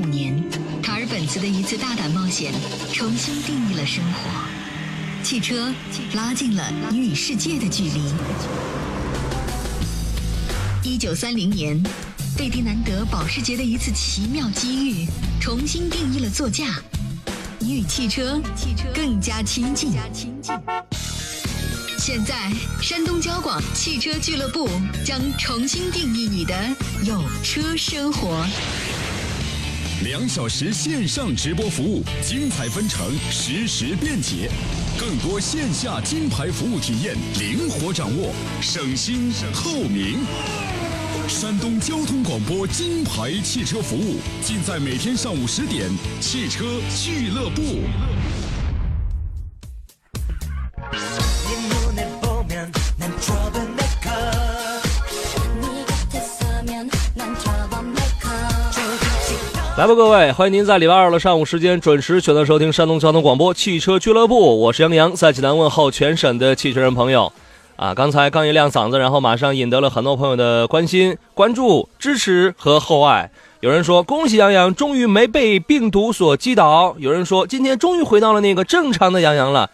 五年，卡尔本茨的一次大胆冒险，重新定义了生活。汽车拉近了你与世界的距离。一九三零年，费迪南德保时捷的一次奇妙机遇，重新定义了座驾，你与汽车更加亲近。现在，山东交广汽车俱乐部将重新定义你的有车生活。两小时线上直播服务，精彩纷呈，实时便捷，更多线下金牌服务体验，灵活掌握，省心透明。山东交通广播金牌汽车服务，尽在每天上午十点，汽车俱乐部。来吧，各位，欢迎您在礼拜二的上午时间准时选择收听山东交通广播汽车俱乐部，我是杨洋，在济南问候全省的汽车人朋友。啊，刚才刚一亮嗓子，然后马上引得了很多朋友的关心、关注、支持和厚爱。有人说恭喜杨洋，终于没被病毒所击倒；有人说今天终于回到了那个正常的杨洋。了。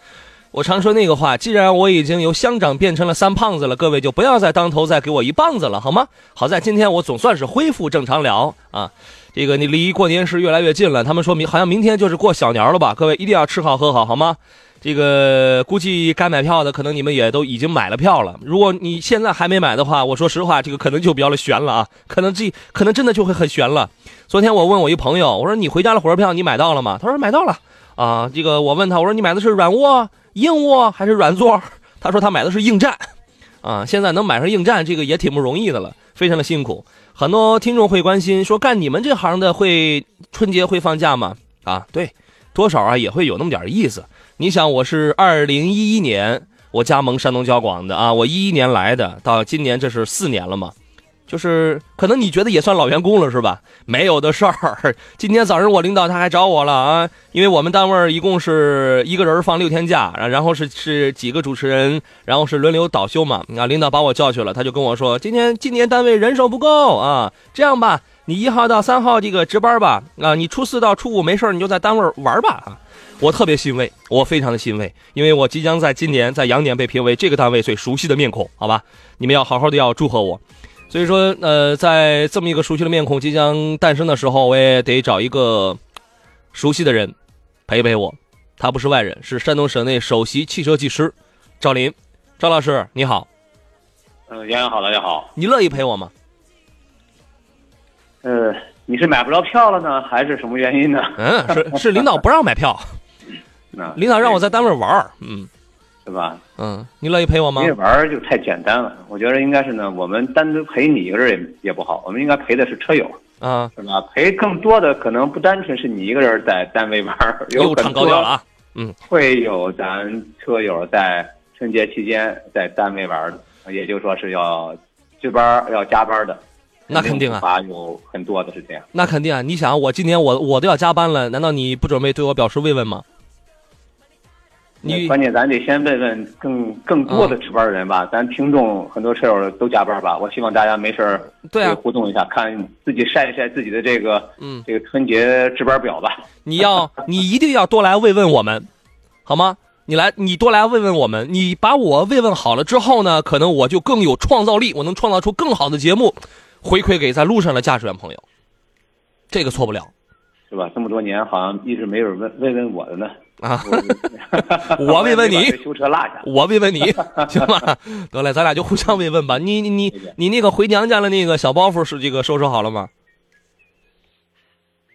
我常说那个话，既然我已经由乡长变成了三胖子了，各位就不要再当头再给我一棒子了，好吗？好在今天我总算是恢复正常了啊。这个你离过年是越来越近了，他们说明好像明天就是过小年了吧？各位一定要吃好喝好，好吗？这个估计该买票的可能你们也都已经买了票了。如果你现在还没买的话，我说实话，这个可能就比较的悬了啊，可能这可能真的就会很悬了。昨天我问我一朋友，我说你回家的火车票你买到了吗？他说买到了啊。这个我问他，我说你买的是软卧、硬卧还是软座？他说他买的是硬站啊。现在能买上硬站，这个也挺不容易的了，非常的辛苦。很多听众会关心说，干你们这行的会春节会放假吗？啊，对，多少啊也会有那么点意思。你想，我是二零一一年我加盟山东交广的啊，我一一年来的，到今年这是四年了嘛。就是可能你觉得也算老员工了是吧？没有的事儿。今天早上我领导他还找我了啊，因为我们单位一共是一个人放六天假，然后是是几个主持人，然后是轮流倒休嘛。啊，领导把我叫去了，他就跟我说，今天今年单位人手不够啊，这样吧，你一号到三号这个值班吧，啊，你初四到初五没事你就在单位玩吧啊。我特别欣慰，我非常的欣慰，因为我即将在今年在羊年被评为这个单位最熟悉的面孔，好吧？你们要好好的要祝贺我。所以说，呃，在这么一个熟悉的面孔即将诞生的时候，我也得找一个熟悉的人陪陪我。他不是外人，是山东省内首席汽车技师赵林。赵老师，你好。嗯，杨洋好，大家好。你乐意陪我吗？呃，你是买不着票了呢，还是什么原因呢？嗯，是是领导不让买票。领导让我在单位玩儿，嗯。对吧？嗯，你乐意陪我吗？你玩就太简单了，我觉得应该是呢。我们单独陪你一个人也也不好，我们应该陪的是车友啊，是吧？陪更多的可能不单纯是你一个人在单位玩，又唱高调了啊。嗯，会有咱车友在春节期间在单位玩的，也就是说是要值班要加班的。那肯定啊，有很多的是这样。那肯定啊，你想我今年我我都要加班了，难道你不准备对我表示慰问吗？你关键咱得先问问更更多的值班人吧，咱听众很多车友都加班吧，我希望大家没事儿对啊互动一下，看自己晒一晒自己的这个嗯这个春节值班表吧。你要你一定要多来慰问我们，好吗？你来你多来慰问我们，你把我慰问好了之后呢，可能我就更有创造力，我能创造出更好的节目，回馈给在路上的驾驶员朋友，这个错不了，是吧？这么多年好像一直没有人问慰问我的呢。啊，我慰 问你，修车落下，我慰问你，行吧？得嘞，咱俩就互相慰问吧。你你你你那个回娘家的那个小包袱是这个收拾好了吗？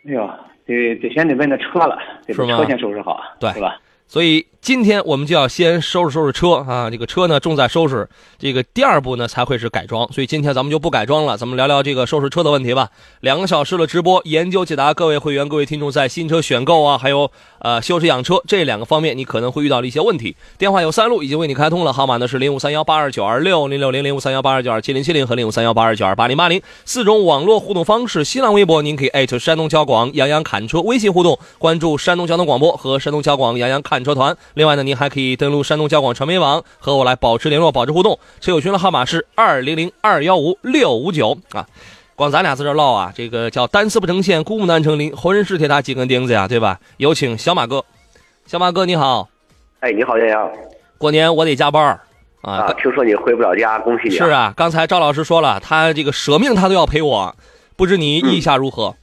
哎呦，得得先得问那车了，得把车先收拾好，对，是吧？所以今天我们就要先收拾收拾车啊，这个车呢重在收拾，这个第二步呢才会是改装。所以今天咱们就不改装了，咱们聊聊这个收拾车的问题吧。两个小时的直播，研究解答各位会员、各位听众在新车选购啊，还有呃修车养车这两个方面，你可能会遇到的一些问题。电话有三路，已经为你开通了，号码呢是零五三幺八二九二六零六零零五三幺八二九二七零七零和零五三幺八二九二八零八零四种网络互动方式。新浪微博您可以艾特山东交广杨洋侃车，微信互动关注山东交通广播和山东交广杨洋侃看车团。另外呢。您还可以登录山东交广传媒网和我来保持联络、保持互动。车友群的号码是二零零二幺五六五九啊。光咱俩在这唠啊，这个叫单丝不成线，孤木难成林，活人是铁打几根钉子呀，对吧？有请小马哥，小马哥你好，哎，你好，杨洋过年我得加班啊。啊！听说你回不了家，恭喜你！是，啊，刚才赵老师说了，他这个舍命他都要陪我，不知你意下如何？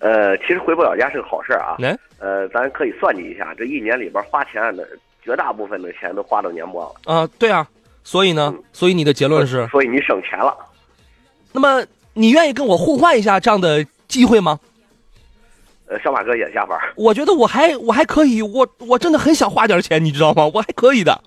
呃，其实回不了家是个好事儿啊。来、呃，咱可以算计一下，这一年里边花钱的绝大部分的钱都花到年末了，啊，对啊，所以呢，所以你的结论是，所以你省钱了。那么你愿意跟我互换一下这样的机会吗？呃，小马哥也下班，我觉得我还我还可以，我我真的很想花点钱，你知道吗？我还可以的。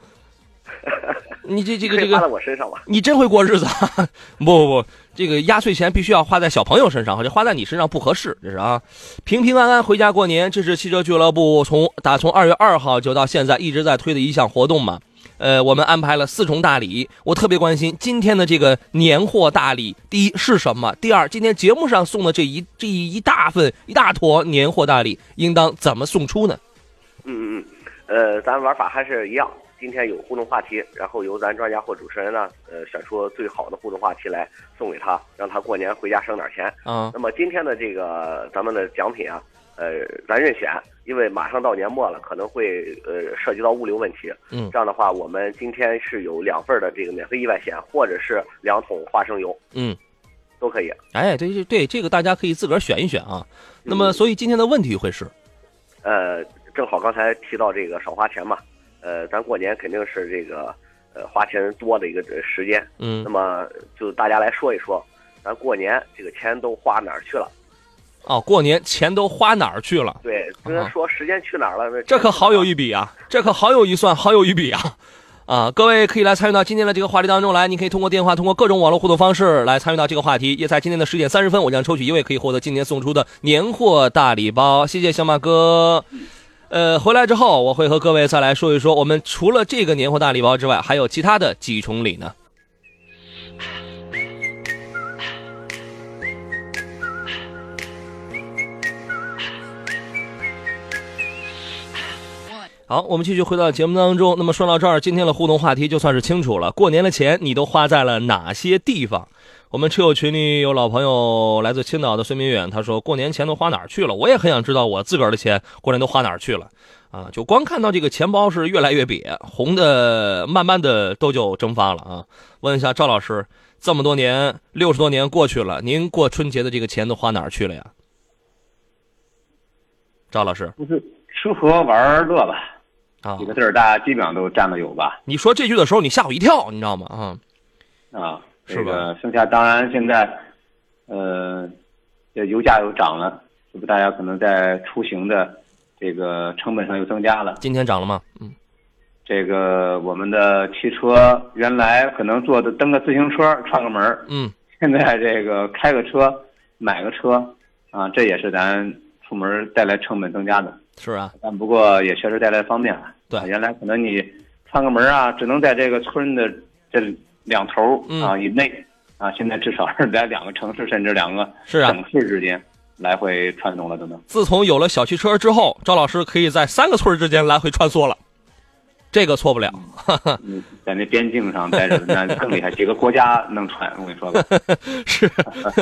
你这这个这个，我身上吧？你真会过日子 啊！不不不，这个压岁钱必须要花在小朋友身上，这花在你身上不合适，这是啊。平平安安回家过年，这是汽车俱乐部从打从二月二号就到现在一直在推的一项活动嘛。呃，我们安排了四重大礼，我特别关心今天的这个年货大礼。第一是什么？第二，今天节目上送的这一这一大份一大坨年货大礼，应当怎么送出呢？嗯嗯嗯，呃，咱玩法还是一样。今天有互动话题，然后由咱专家或主持人呢，呃，选出最好的互动话题来送给他，让他过年回家省点钱。啊那么今天的这个咱们的奖品啊，呃，咱任选，因为马上到年末了，可能会呃涉及到物流问题。嗯这样的话，我们今天是有两份的这个免费意外险，或者是两桶花生油嗯，都可以。哎，对对对，这个大家可以自个儿选一选啊。那么，所以今天的问题会是，呃，正好刚才提到这个少花钱嘛，呃，咱过年肯定是这个呃花钱多的一个呃时间。嗯那么就大家来说一说，咱过年这个钱都花哪儿去了？哦，过年钱都花哪儿去了？对，跟他说时间去哪儿了？那这可好有一笔啊，这可好有一算，好有一笔啊！啊，各位可以来参与到今天的这个话题当中来，你可以通过电话，通过各种网络互动方式来参与到这个话题。也在今天的十点三十分，我将抽取一位可以获得今年送出的年货大礼包。谢谢小马哥。呃，回来之后我会和各位再来说一说，我们除了这个年货大礼包之外，还有其他的几重礼呢。好，我们继续回到节目当中。那么说到这儿，今天的互动话题就算是清楚了。过年的钱你都花在了哪些地方？我们车友群里有老朋友来自青岛的孙明远，他说过年钱都花哪儿去了？我也很想知道我自个儿的钱过年都花哪儿去了啊！就光看到这个钱包是越来越瘪，红的慢慢的都就蒸发了啊！问一下赵老师，这么多年，六十多年过去了，您过春节的这个钱都花哪儿去了呀？赵老师就是吃喝玩乐吧，啊几，个字儿大家基本上都占了有吧？你说这句的时候，你吓我一跳，你知道吗？啊，啊，是吧这个剩下当然现在，呃，这油价又涨了，这不大家可能在出行的这个成本上又增加了？今天涨了吗？嗯这个我们的汽车原来可能坐的蹬个自行车串个门儿，嗯，现在这个开个车买个车啊，这也是咱出门带来成本增加的。是啊，但不过也确实带来方便了。对啊原来可能你串个门啊，只能在这个村的这两头嗯啊以内啊，现在至少是在两个城市甚至两个是啊。省市之间来回串动了，都能。自从有了小汽车之后，赵老师可以在三个村之间来回穿梭了，这个错不了。嗯，在那边境上待着那更厉害，几个国家能穿，我跟你说吧。是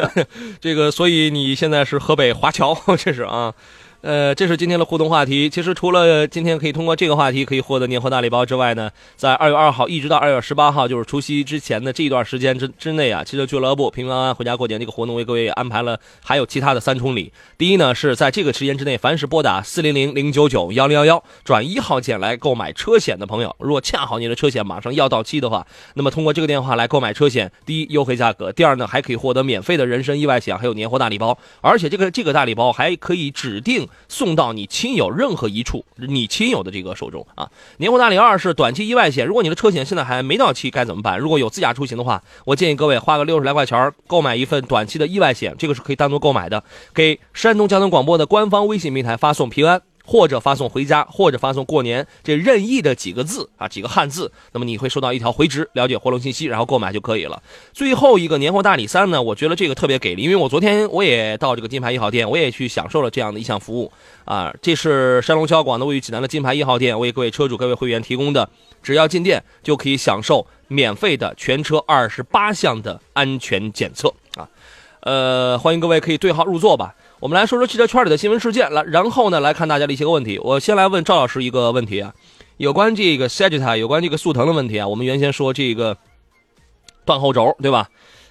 这个，所以你现在是河北华侨，这是啊。呃，这是今天的互动话题。其实除了今天可以通过这个话题可以获得年货大礼包之外呢，在二月二号一直到二月十八号，就是除夕之前的这一段时间之之内啊，汽车俱乐部平平安安回家过年这个活动为各位安排了还有其他的三重礼。第一呢，是在这个时间之内，凡是拨打四零零零九九幺零幺幺转一号键来购买车险的朋友，如果恰好你的车险马上要到期的话，那么通过这个电话来购买车险，第一优惠价格，第二呢还可以获得免费的人身意外险，还有年货大礼包，而且这个这个大礼包还可以指定送到你亲友任何一处你亲友的这个手中啊。年货大礼二是短期意外险，如果你的车险现在还没到期该怎么办？如果有自驾出行的话，我建议各位花个六十来块钱购买一份短期的意外险，这个是可以单独购买的，给山东交通广播的官方微信平台发送平安。或者发送回家，或者发送过年，这任意的几个字啊，几个汉字，那么你会收到一条回执，了解活动信息，然后购买就可以了。最后一个年货大礼三呢，我觉得这个特别给力，因为我昨天我也到这个金牌一号店，我也去享受了这样的一项服务啊。这是山东交广的位于济南的金牌一号店为各位车主、各位会员提供的，只要进店就可以享受免费的全车二十八项的安全检测啊。呃，欢迎各位可以对号入座吧。我们来说说汽车圈里的新闻事件，来，然后呢来看大家的一些个问题。我先来问赵老师一个问题啊，有关这个 Sagitta，有关这个速腾的问题啊。我们原先说这个断后轴，对吧？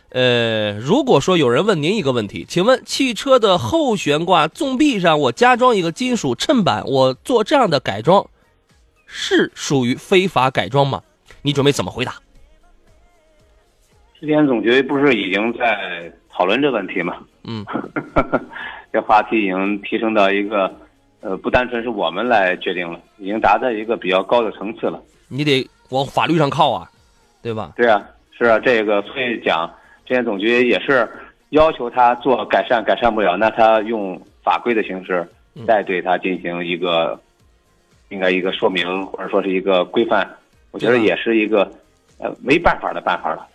呃，如果说有人问您一个问题，请问汽车的后悬挂纵臂上我加装一个金属衬板，我做这样的改装，是属于非法改装吗？你准备怎么回答？之前总局不是已经在讨论这问题吗？嗯，这话题已经提升到一个，呃，不单纯是我们来决定了，已经达到一个比较高的层次了。你得往法律上靠啊，对吧？对啊，是啊，这个所以讲。之前总局也是要求他做改善，改善不了，那他用法规的形式再对他进行一个应该一个说明，或者说是一个规范，我觉得也是一个呃没办法的办法了。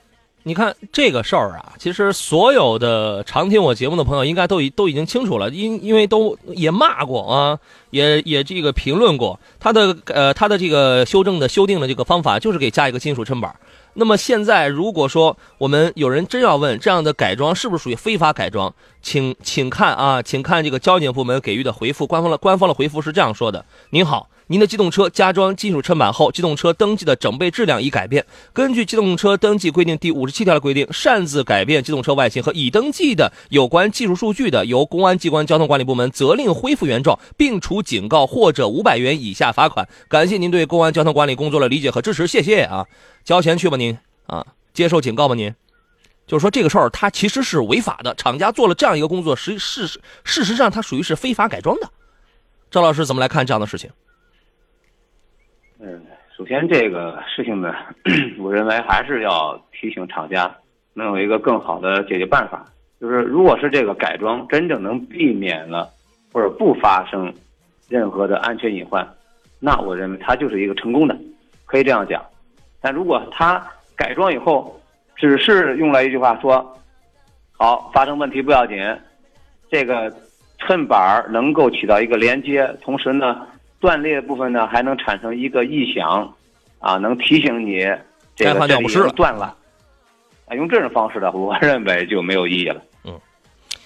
你看这个事儿啊，其实所有的常听我节目的朋友应该都已都已经清楚了，因因为都也骂过啊，也也这个评论过他的呃他的这个修正的修订的这个方法，就是给加一个金属衬板。那么现在，如果说我们有人真要问这样的改装是不是属于非法改装，请请看啊，请看这个交警部门给予的回复，官方的官方的回复是这样说的：您好。您的机动车加装金属车板后，机动车登记的整备质量已改变。根据机动车登记规定第五十七条的规定，擅自改变机动车外形和已登记的有关技术数据的，由公安机关交通管理部门责令恢复原状，并处警告或者五百元以下罚款。感谢您对公安交通管理工作的理解和支持，谢谢啊！交钱去吧您啊，接受警告吧您。就是说这个事儿它其实是违法的，厂家做了这样一个工作，实事实事实上它属于是非法改装的。赵老师怎么来看这样的事情？嗯，首先这个事情呢，我认为还是要提醒厂家能有一个更好的解决办法。就是如果是这个改装真正能避免了或者不发生任何的安全隐患，那我认为它就是一个成功的，可以这样讲。但如果它改装以后只是用了一句话说，好发生问题不要紧，这个衬板能够起到一个连接，同时呢。断裂部分呢，还能产生一个异响，啊，能提醒你这个这里断了。啊，用这种方式的，我认为就没有意义了。嗯，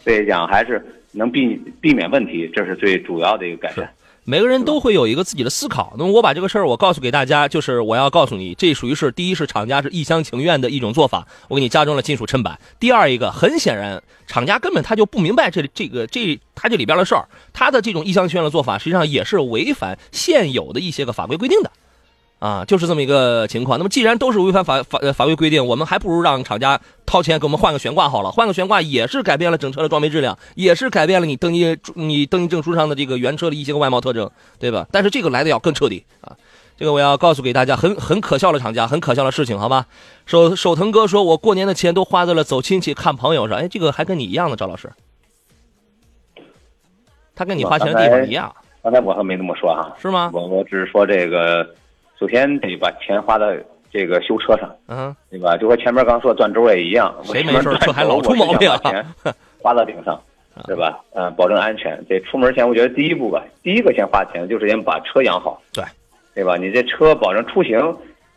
所以讲还是能避避免问题，这是最主要的一个改善。每个人都会有一个自己的思考。那么我把这个事儿我告诉给大家，就是我要告诉你，这属于是第一是厂家是一厢情愿的一种做法，我给你加装了金属衬板。第二一个，很显然厂家根本他就不明白这这个这他这里边的事儿，他的这种一厢情愿的做法，实际上也是违反现有的一些个法规规定的。啊，就是这么一个情况。那么，既然都是违反法法法规规定，我们还不如让厂家掏钱给我们换个悬挂好了。换个悬挂也是改变了整车的装备质量，也是改变了你登记你登记证书上的这个原车的一些个外貌特征，对吧？但是这个来的要更彻底啊！这个我要告诉给大家，很很可笑的厂家，很可笑的事情，好吧？手手腾哥说，我过年的钱都花在了走亲戚、看朋友上。哎，这个还跟你一样的，赵老师，他跟你花钱的地方一样。刚才我还没那么说哈，是吗？我我只是说这个。首先得把钱花到这个修车上，嗯，对吧？就和前面刚说断轴也一样，谁没事车还老出毛病？钱 花到顶上，对吧？嗯，保证安全。这出门前，我觉得第一步吧，第一个先花钱就是先把车养好，对，对吧？你这车保证出行，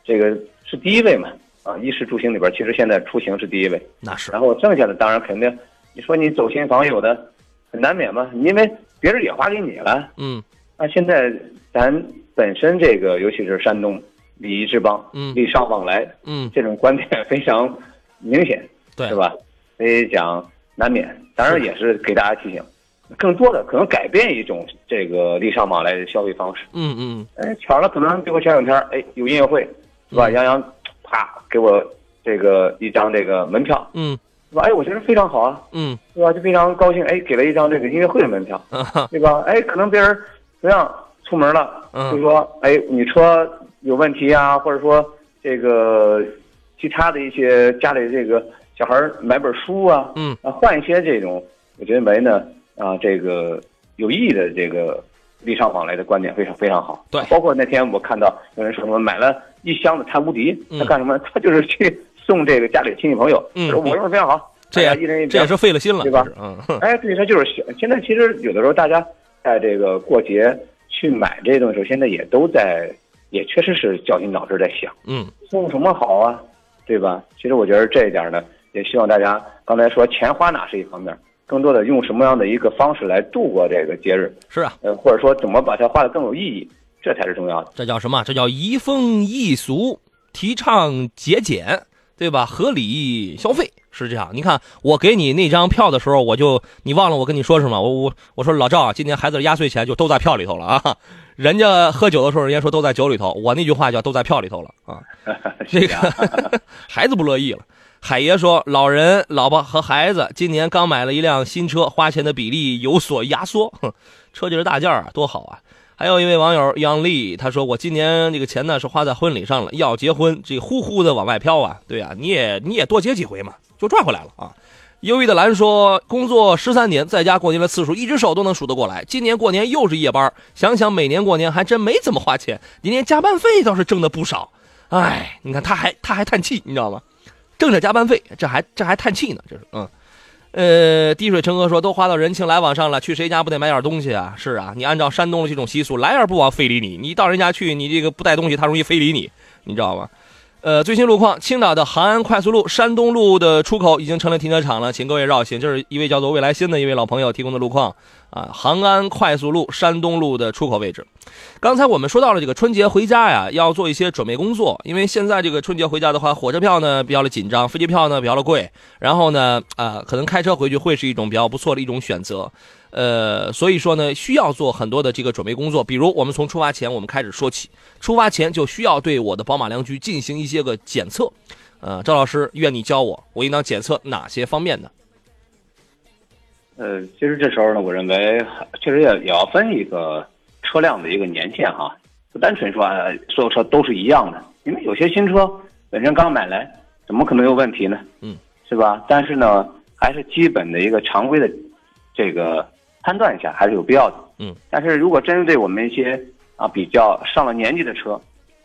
这个是第一位嘛？啊，衣食住行里边，其实现在出行是第一位，那是。然后剩下的当然肯定，你说你走亲访友的，很难免嘛，因为别人也花给你了，嗯。那现在咱。本身这个，尤其是山东礼仪之邦，嗯，礼尚往来，嗯，这种观点非常明显，对，是吧？所以讲难免，当然也是给大家提醒，更多的可能改变一种这个礼尚往来的消费方式。嗯嗯，哎，巧了，可能比如前两天，哎，有音乐会，是吧？杨洋啪给我这个一张这个门票，嗯，是吧？哎，我觉得非常好啊，嗯，是吧？就非常高兴，哎，给了一张这个音乐会的门票，对吧？哎，可能别人同样。出门了，就说哎，你车有问题啊，或者说这个其他的一些家里这个小孩买本书啊，嗯，啊换一些这种，我觉得为呢啊这个有意义的这个礼尚往来的观点非常非常好。对，包括那天我看到有人说什么买了一箱子碳无敌，他干什么？他就是去送这个家里亲戚朋友。嗯，我认为非常好，这也一人一这也是费了心了，对吧？嗯，哎，对他就是现在其实有的时候大家在这个过节。去买这些东西，时候，现在也都在，也确实是绞尽脑汁在想，嗯，送什么好啊，对吧？其实我觉得这一点呢，也希望大家刚才说钱花哪是一方面，更多的用什么样的一个方式来度过这个节日，是啊，呃，或者说怎么把它花的更有意义，这才是重要的。这叫什么？这叫移风易俗，提倡节俭，对吧？合理消费是这样。你看，我给你那张票的时候，我就你忘了我跟你说什么？我我我说老赵啊，今年孩子的压岁钱就都在票里头了啊。人家喝酒的时候，人家说都在酒里头，我那句话叫都在票里头了啊。这个孩子不乐意了。海爷说，老人、老婆和孩子今年刚买了一辆新车，花钱的比例有所压缩。哼，车就是大件儿啊，多好啊！还有一位网友杨丽，他说我今年这个钱呢是花在婚礼上了，要结婚，这呼呼的往外飘啊。对啊，你也你也多结几回嘛，就赚回来了啊。忧郁的蓝说，工作十三年，在家过年的次数一只手都能数得过来。今年过年又是夜班，想想每年过年还真没怎么花钱，今年加班费倒是挣的不少。哎，你看他还他还叹气，你知道吗？挣着加班费，这还这还叹气呢，这是嗯。呃，滴水成河说都花到人情来往上了，去谁家不得买点东西啊？是啊，你按照山东的这种习俗，来而不往非礼你。你到人家去，你这个不带东西，他容易非礼你，你知道吗？呃，最新路况，青岛的杭安快速路山东路的出口已经成了停车场了，请各位绕行。这是一位叫做未来新的一位老朋友提供的路况啊，杭安快速路山东路的出口位置。刚才我们说到了这个春节回家呀，要做一些准备工作，因为现在这个春节回家的话，火车票呢比较的紧张，飞机票呢比较的贵，然后呢，啊，可能开车回去会是一种比较不错的一种选择。呃，所以说呢，需要做很多的这个准备工作，比如我们从出发前我们开始说起，出发前就需要对我的宝马良驹进行一些个检测。呃，赵老师，愿你教我，我应当检测哪些方面呢？呃，其实这时候呢，我认为确实也也要分一个车辆的一个年限哈，不单纯说啊，所有车都是一样的，因为有些新车本身刚买来，怎么可能有问题呢？嗯，是吧？但是呢，还是基本的一个常规的这个。判断一下还是有必要的，嗯，但是如果针对我们一些啊比较上了年纪的车，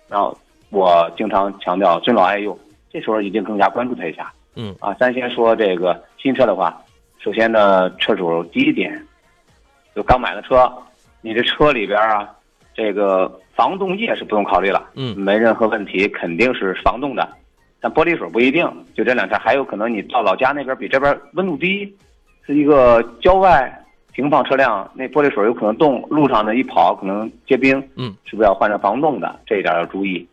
然后我经常强调尊老爱幼，这时候一定更加关注它一下，嗯，啊，咱先说这个新车的话，首先呢，车主第一点，就刚买的车，你这车里边啊，这个防冻液是不用考虑了，嗯，没任何问题，肯定是防冻的，但玻璃水不一定，就这两天还有可能你到老家那边比这边温度低，是一个郊外。停放车辆那玻璃水有可能冻，路上呢一跑可能结冰，嗯，是不是要换成防冻的？这一点要注意。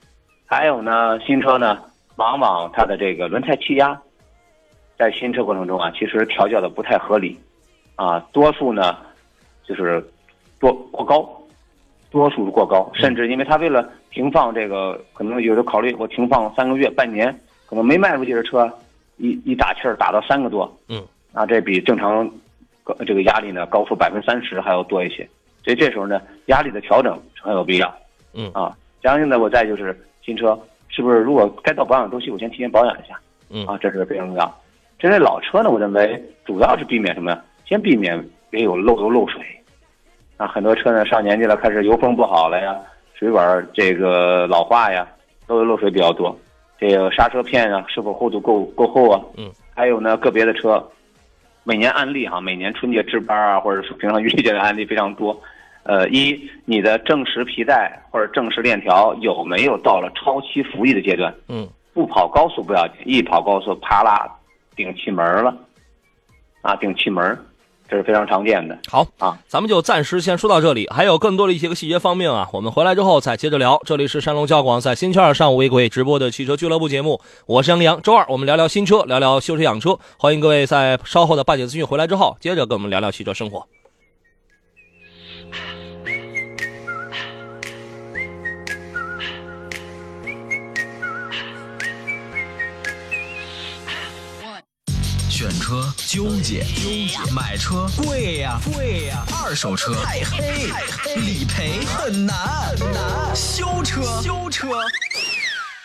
还有呢，新车呢，往往它的这个轮胎气压，在新车过程中啊，其实调教的不太合理，啊，多数呢就是多过高，多数是过高，甚至因为它为了停放这个，可能有的考虑我停放三个月、半年，可能没卖出去的车，一一打气儿打到三个多，嗯，啊，这比正常。这个压力呢，高出百分之三十还要多一些，所以这时候呢，压力的调整很有必要。嗯啊，相应的，我再就是新车是不是如果该到保养周期，我先提前保养一下。嗯啊，这是非常重要。针对老车呢，我认为主要是避免什么呀？先避免别有漏油漏水。啊，很多车呢上年纪了，开始油封不好了呀，水管这个老化呀，漏油漏水比较多。这个刹车片啊，是否厚度够够厚啊？嗯。还有呢，个别的车。每年案例哈，每年春节值班啊，或者是平常遇见的案例非常多。呃，一，你的正时皮带或者正时链条有没有到了超期服役的阶段？嗯，不跑高速不要紧，一跑高速，啪啦，顶气门了，啊，顶气门。这是非常常见的。好啊，咱们就暂时先说到这里，还有更多的一些个细节方面啊，我们回来之后再接着聊。这里是山东交广在星期二上午为各位直播的汽车俱乐部节目，我是杨洋。周二我们聊聊新车，聊聊修车养车，欢迎各位在稍后的半点资讯回来之后，接着跟我们聊聊汽车生活。选车纠结，纠结；买车贵呀，贵呀；二手车太黑，太黑；理赔很难，很难；修车，修车，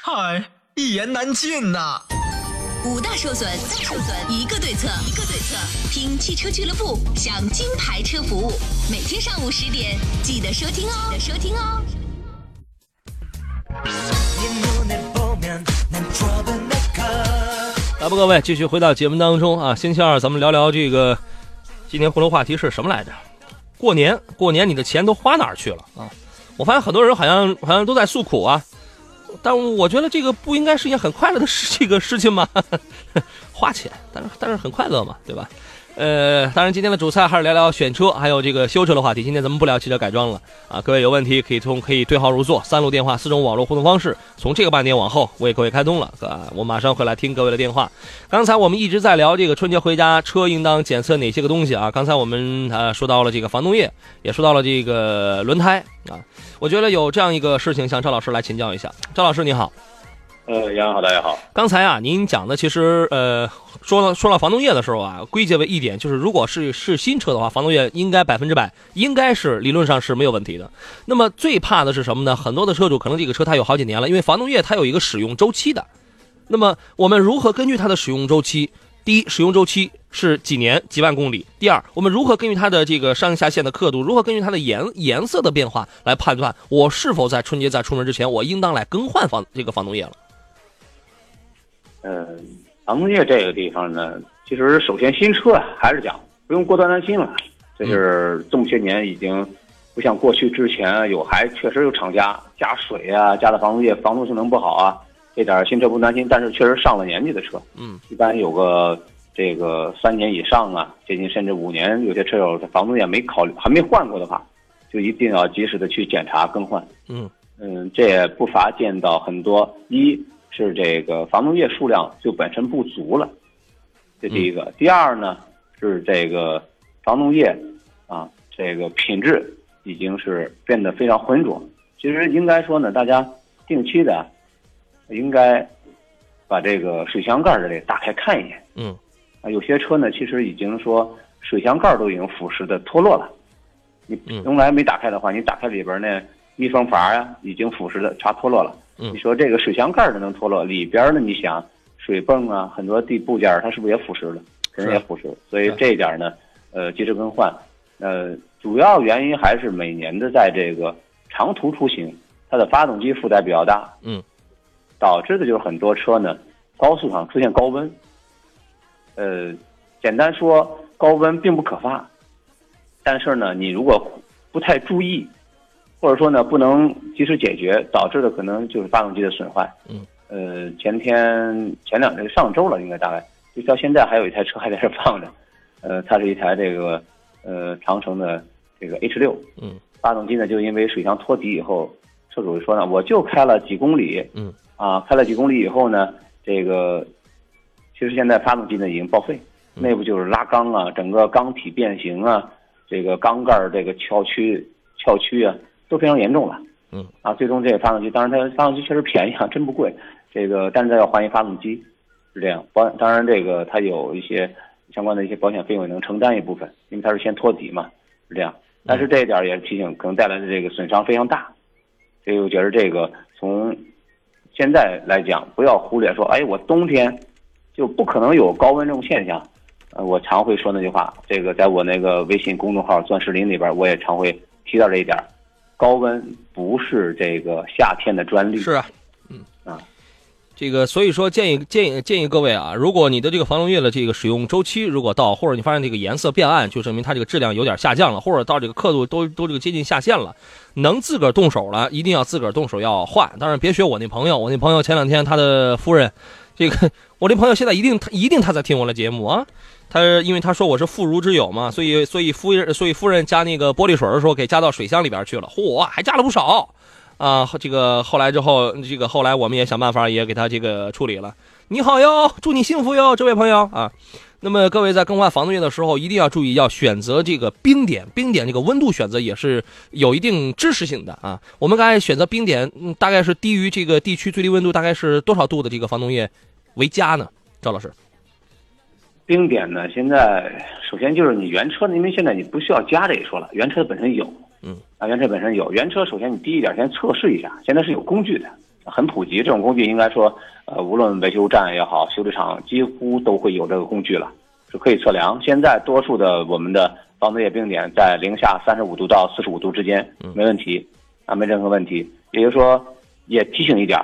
嗨，一言难尽呐。五大受损，受损一个对策，一个对策。听汽车俱乐部，享金牌车服务。每天上午十点，记得收听哦，记得收听哦。来吧，各位，继续回到节目当中啊。星期二，咱们聊聊这个今天互动话题是什么来着？过年，过年，你的钱都花哪儿去了啊？我发现很多人好像好像都在诉苦啊。但我觉得这个不应该是一件很快乐的事，这个事情吗？花钱，但是但是很快乐嘛，对吧？呃，当然今天的主菜还是聊聊选车，还有这个修车的话题。今天咱们不聊汽车改装了啊，各位有问题可以从可以对号入座，三路电话，四种网络互动方式，从这个半点往后为各位开通了啊，我马上会来听各位的电话。刚才我们一直在聊这个春节回家车应当检测哪些个东西啊？刚才我们呃说到了这个防冻液，也说到了这个轮胎啊。我觉得有这样一个事情向赵老师来请教一下，赵老师你好。呃，杨好，大家好。刚才啊，您讲的其实呃，说到说到防冻液的时候啊，归结为一点就是，如果是是新车的话，防冻液应该百分之百应该是理论上是没有问题的。那么最怕的是什么呢？很多的车主可能这个车它有好几年了，因为防冻液它有一个使用周期的。那么我们如何根据它的使用周期？第一，使用周期是几年几万公里；第二，我们如何根据它的这个上下限的刻度，如何根据它的颜颜色的变化来判断我是否在春节在出门之前，我应当来更换防这个防冻液了？嗯，防冻液这个地方呢，其实首先新车啊，还是讲不用过多担心了。就是这么些年已经不像过去之前有还确实有厂家加水啊，加的防冻液防冻性能不好啊，这点新车不担心。但是确实上了年纪的车，嗯，一般有个这个三年以上啊，接近甚至五年，有些车友防冻液没考虑还没换过的话，就一定要及时的去检查更换。嗯嗯，这也不乏见到很多一。是这个防冻液数量就本身不足了，这第一个。第二呢，是这个防冻液啊，这个品质已经是变得非常浑浊。其实应该说呢，大家定期的应该把这个水箱盖儿这里打开看一眼。嗯。啊，有些车呢，其实已经说水箱盖都已经腐蚀的脱落了。你从来没打开的话，你打开里边那密封阀呀，已经腐蚀的差脱落了。你说这个水箱盖它能脱落，里边呢？你想水泵啊，很多地部件它是不是也腐蚀了？肯定也腐蚀。所以这一点呢，呃，及时更换。呃，主要原因还是每年的在这个长途出行，它的发动机负载比较大，嗯，导致的就是很多车呢，高速上出现高温。呃，简单说，高温并不可怕，但是呢，你如果不太注意。或者说呢，不能及时解决，导致的可能就是发动机的损坏。嗯，呃，前天前两天上周了，应该大概就到现在还有一台车还在这放着，呃，它是一台这个呃长城的这个 H 六。嗯，发动机呢就因为水箱托底以后，车主说呢，我就开了几公里。嗯，啊，开了几公里以后呢，这个其实现在发动机呢已经报废，内部就是拉缸啊，整个缸体变形啊，这个缸盖这个翘曲翘曲啊。都非常严重了，嗯啊，最终这个发动机，当然它发动机确实便宜啊，真不贵，这个但是它要换一发动机，是这样。保当然这个它有一些相关的一些保险费用也能承担一部分，因为它是先托底嘛，是这样。但是这一点也提醒，可能带来的这个损伤非常大，所以我觉得这个从现在来讲，不要忽略说，哎，我冬天就不可能有高温这种现象。呃，我常会说那句话，这个在我那个微信公众号“钻石林”里边，我也常会提到这一点。高温不是这个夏天的专利。是啊，嗯啊，这个所以说建议建议建议各位啊，如果你的这个防冻液的这个使用周期如果到，或者你发现这个颜色变暗，就证明它这个质量有点下降了，或者到这个刻度都都这个接近下限了，能自个儿动手了，一定要自个儿动手要换。当然别学我那朋友，我那朋友前两天他的夫人，这个 我那朋友现在一定他一定他在听我的节目啊。他因为他说我是妇孺之友嘛，所以所以夫人所以夫人加那个玻璃水的时候给加到水箱里边去了，嚯，还加了不少，啊，这个后来之后，这个后来我们也想办法也给他这个处理了。你好哟，祝你幸福哟，这位朋友啊。那么各位在更换防冻液的时候，一定要注意要选择这个冰点，冰点这个温度选择也是有一定知识性的啊。我们刚才选择冰点，大概是低于这个地区最低温度大概是多少度的这个防冻液为佳呢？赵老师。冰点呢？现在首先就是你原车，因为现在你不需要加这一说了，原车本身有，嗯，啊，原车本身有，原车首先你低一点先测试一下，现在是有工具的，很普及，这种工具应该说，呃，无论维修站也好，修理厂几乎都会有这个工具了，是可以测量。现在多数的我们的防冻液冰点在零下三十五度到四十五度之间，没问题，啊，没任何问题。也就是说，也提醒一点，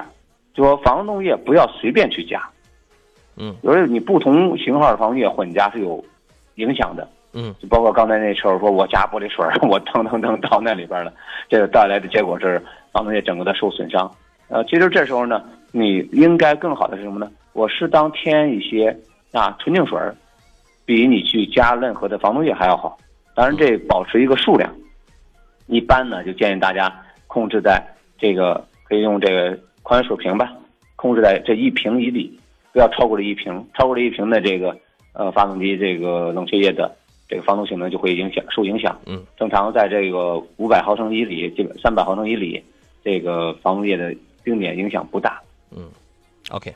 就说防冻液不要随便去加。嗯，有时候你不同型号的防冻液混加是有影响的。嗯，就包括刚才那时候说，我加玻璃水，我腾腾腾到那里边了，这个带来的结果是防冻液整个的受损伤。呃，其实这时候呢，你应该更好的是什么呢？我适当添一些啊纯净水，比你去加任何的防冻液还要好。当然，这保持一个数量。一般呢，就建议大家控制在这个可以用这个矿泉水瓶吧，控制在这一瓶一里，不要超过了一瓶。超过了一瓶的这个呃发动机这个冷却液的这个防冻性能就会影响受影响。嗯，正常在这个五百毫升以里，基本三百毫升以里，这个防冻液的冰点影响不大。嗯 OK，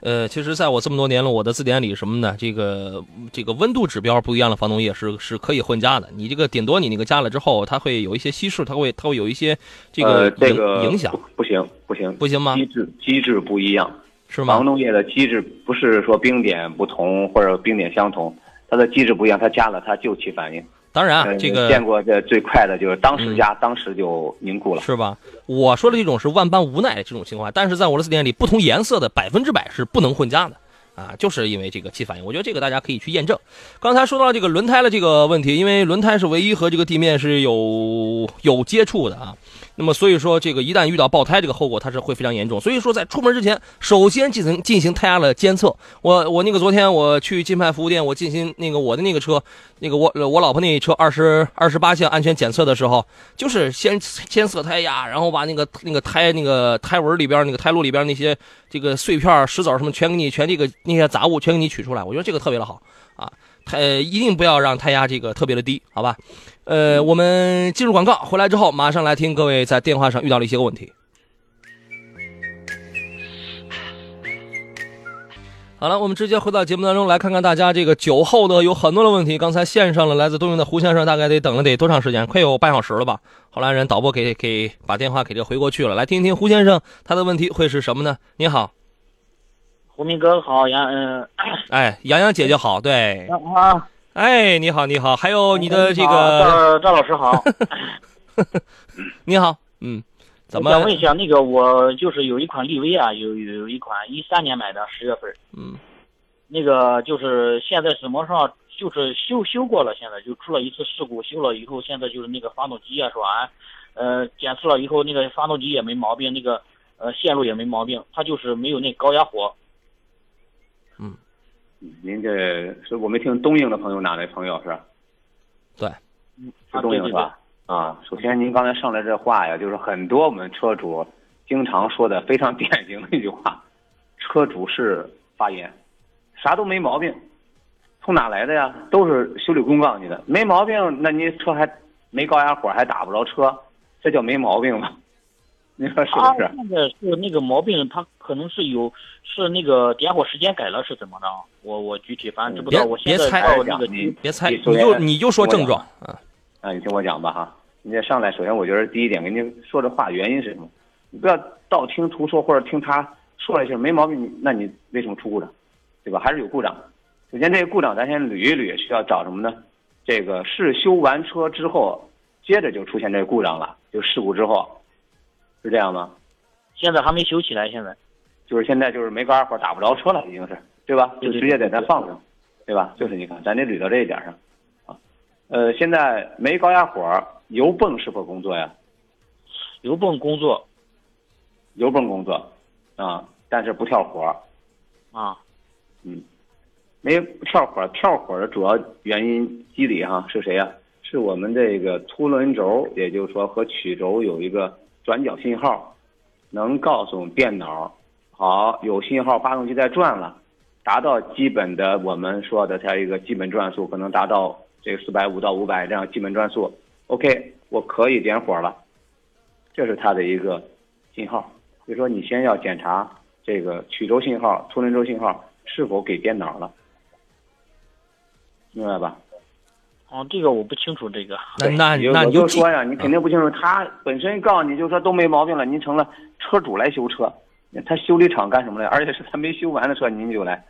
呃，其实在我这么多年了，我的字典里什么呢？这个这个温度指标不一样的防冻液是是可以混加的。你这个顶多你那个加了之后，它会有一些稀释，它会它会有一些这个呃，这影、个影响，不行不行不行吗机制机制不一样，是吗防？冻液的机制不是说冰点不同或者冰点相同，它的机制不一样，它加了它就起反应。当然啊，呃这个见过这最快的就是当时加，当时就凝固了。是吧？我说的这种是万般无奈的这种情况，但是在我的字典里，不同颜色的百分之百是不能混加的啊，就是因为这个气反应。我觉得这个大家可以去验证。刚才说到这个轮胎的这个问题，因为轮胎是唯一和这个地面是有有接触的啊，那么所以说这个一旦遇到爆胎，这个后果它是会非常严重。所以说在出门之前，首先进行进行胎压的监测。我我那个昨天我去金牌服务店，我进行那个我的那个车，那个我我老婆那车二十二十八项安全检测的时候，就是先先测胎压，然后把那个那个胎那个胎纹里边那个胎路里边那些这个碎片、石子什么全给你全这个那些杂物全给你取出来。我觉得这个特别的好啊，胎一定不要让胎压这个特别的低，好吧？呃，我们进入广告，回来之后马上来听各位在电话上遇到了一些个问题。好了，我们直接回到节目当中来看看大家这个酒后的有很多的问题。刚才线上了来自东营的胡先生，大概得等了得多长时间？快有半小时了吧？后来人导播给给把电话给这回过去了，来听一听胡先生他的问题会是什么呢？你好，胡明哥好，杨嗯哎，杨洋姐姐好，对，啊，哎，你好，你好，还有你的这个，赵赵老师好，你好，嗯，怎么我想问一下，那个我就是有一款力威啊，有有有一款一三年买的，十月份，嗯，那个就是现在什么上就是修修过了，现在就出了一次事故，修了以后，现在就是那个发动机啊，是吧？呃，检测了以后，那个发动机也没毛病，那个呃线路也没毛病，它就是没有那高压火。您这是我没听东营的朋友哪位朋友是？对，是东营是吧？啊，首先您刚才上来这话呀，就是很多我们车主经常说的非常典型的一句话：车主是发言，啥都没毛病，从哪来的呀？都是修理工告诉你的，没毛病，那你车还没高压火，还打不着车，这叫没毛病吗？您说是不是？它现在是那个毛病，它可能是有是那个点火时间改了，是怎么着？我我具体反正知不别道。我现在别猜到那个你别猜，你就你就说症状啊，啊，你听我讲吧哈。你这上来，首先我觉得第一点跟您说这话原因是什么？你不要道听途说，或者听他说了一下没毛病，那你为什么出故障，对吧？还是有故障。首先这个故障咱先捋一捋，需要找什么呢？这个是修完车之后，接着就出现这个故障了，就事故之后，是这样吗？现在还没修起来，现在就是现在就是没高压火打不着车了，已经是，对吧？就直接在那放上，对吧？就是你看，咱得捋到这一点上，啊，呃，现在没高压火，油泵是否工作呀？油泵工作油泵工作，啊，但是不跳火，啊，嗯，没跳火，跳火的主要原因机理哈是谁呀？是我们这个凸轮轴，也就是说和曲轴有一个转角信号，能告诉电脑，好有信号，发动机在转了，达到基本的我们说的它一个基本转速，可能达到这个四百五到五百这样基本转速，OK，我可以点火了，这是它的一个信号。所以说你先要检查这个曲轴信号、凸轮轴信号是否给电脑了，明白吧？哦，这个我不清楚这个。那那你就说呀，你肯定不清楚，他本身告诉你就说都没毛病了，您成了车主来修车，他修理厂干什么呢？而且是他没修完的车，您就来，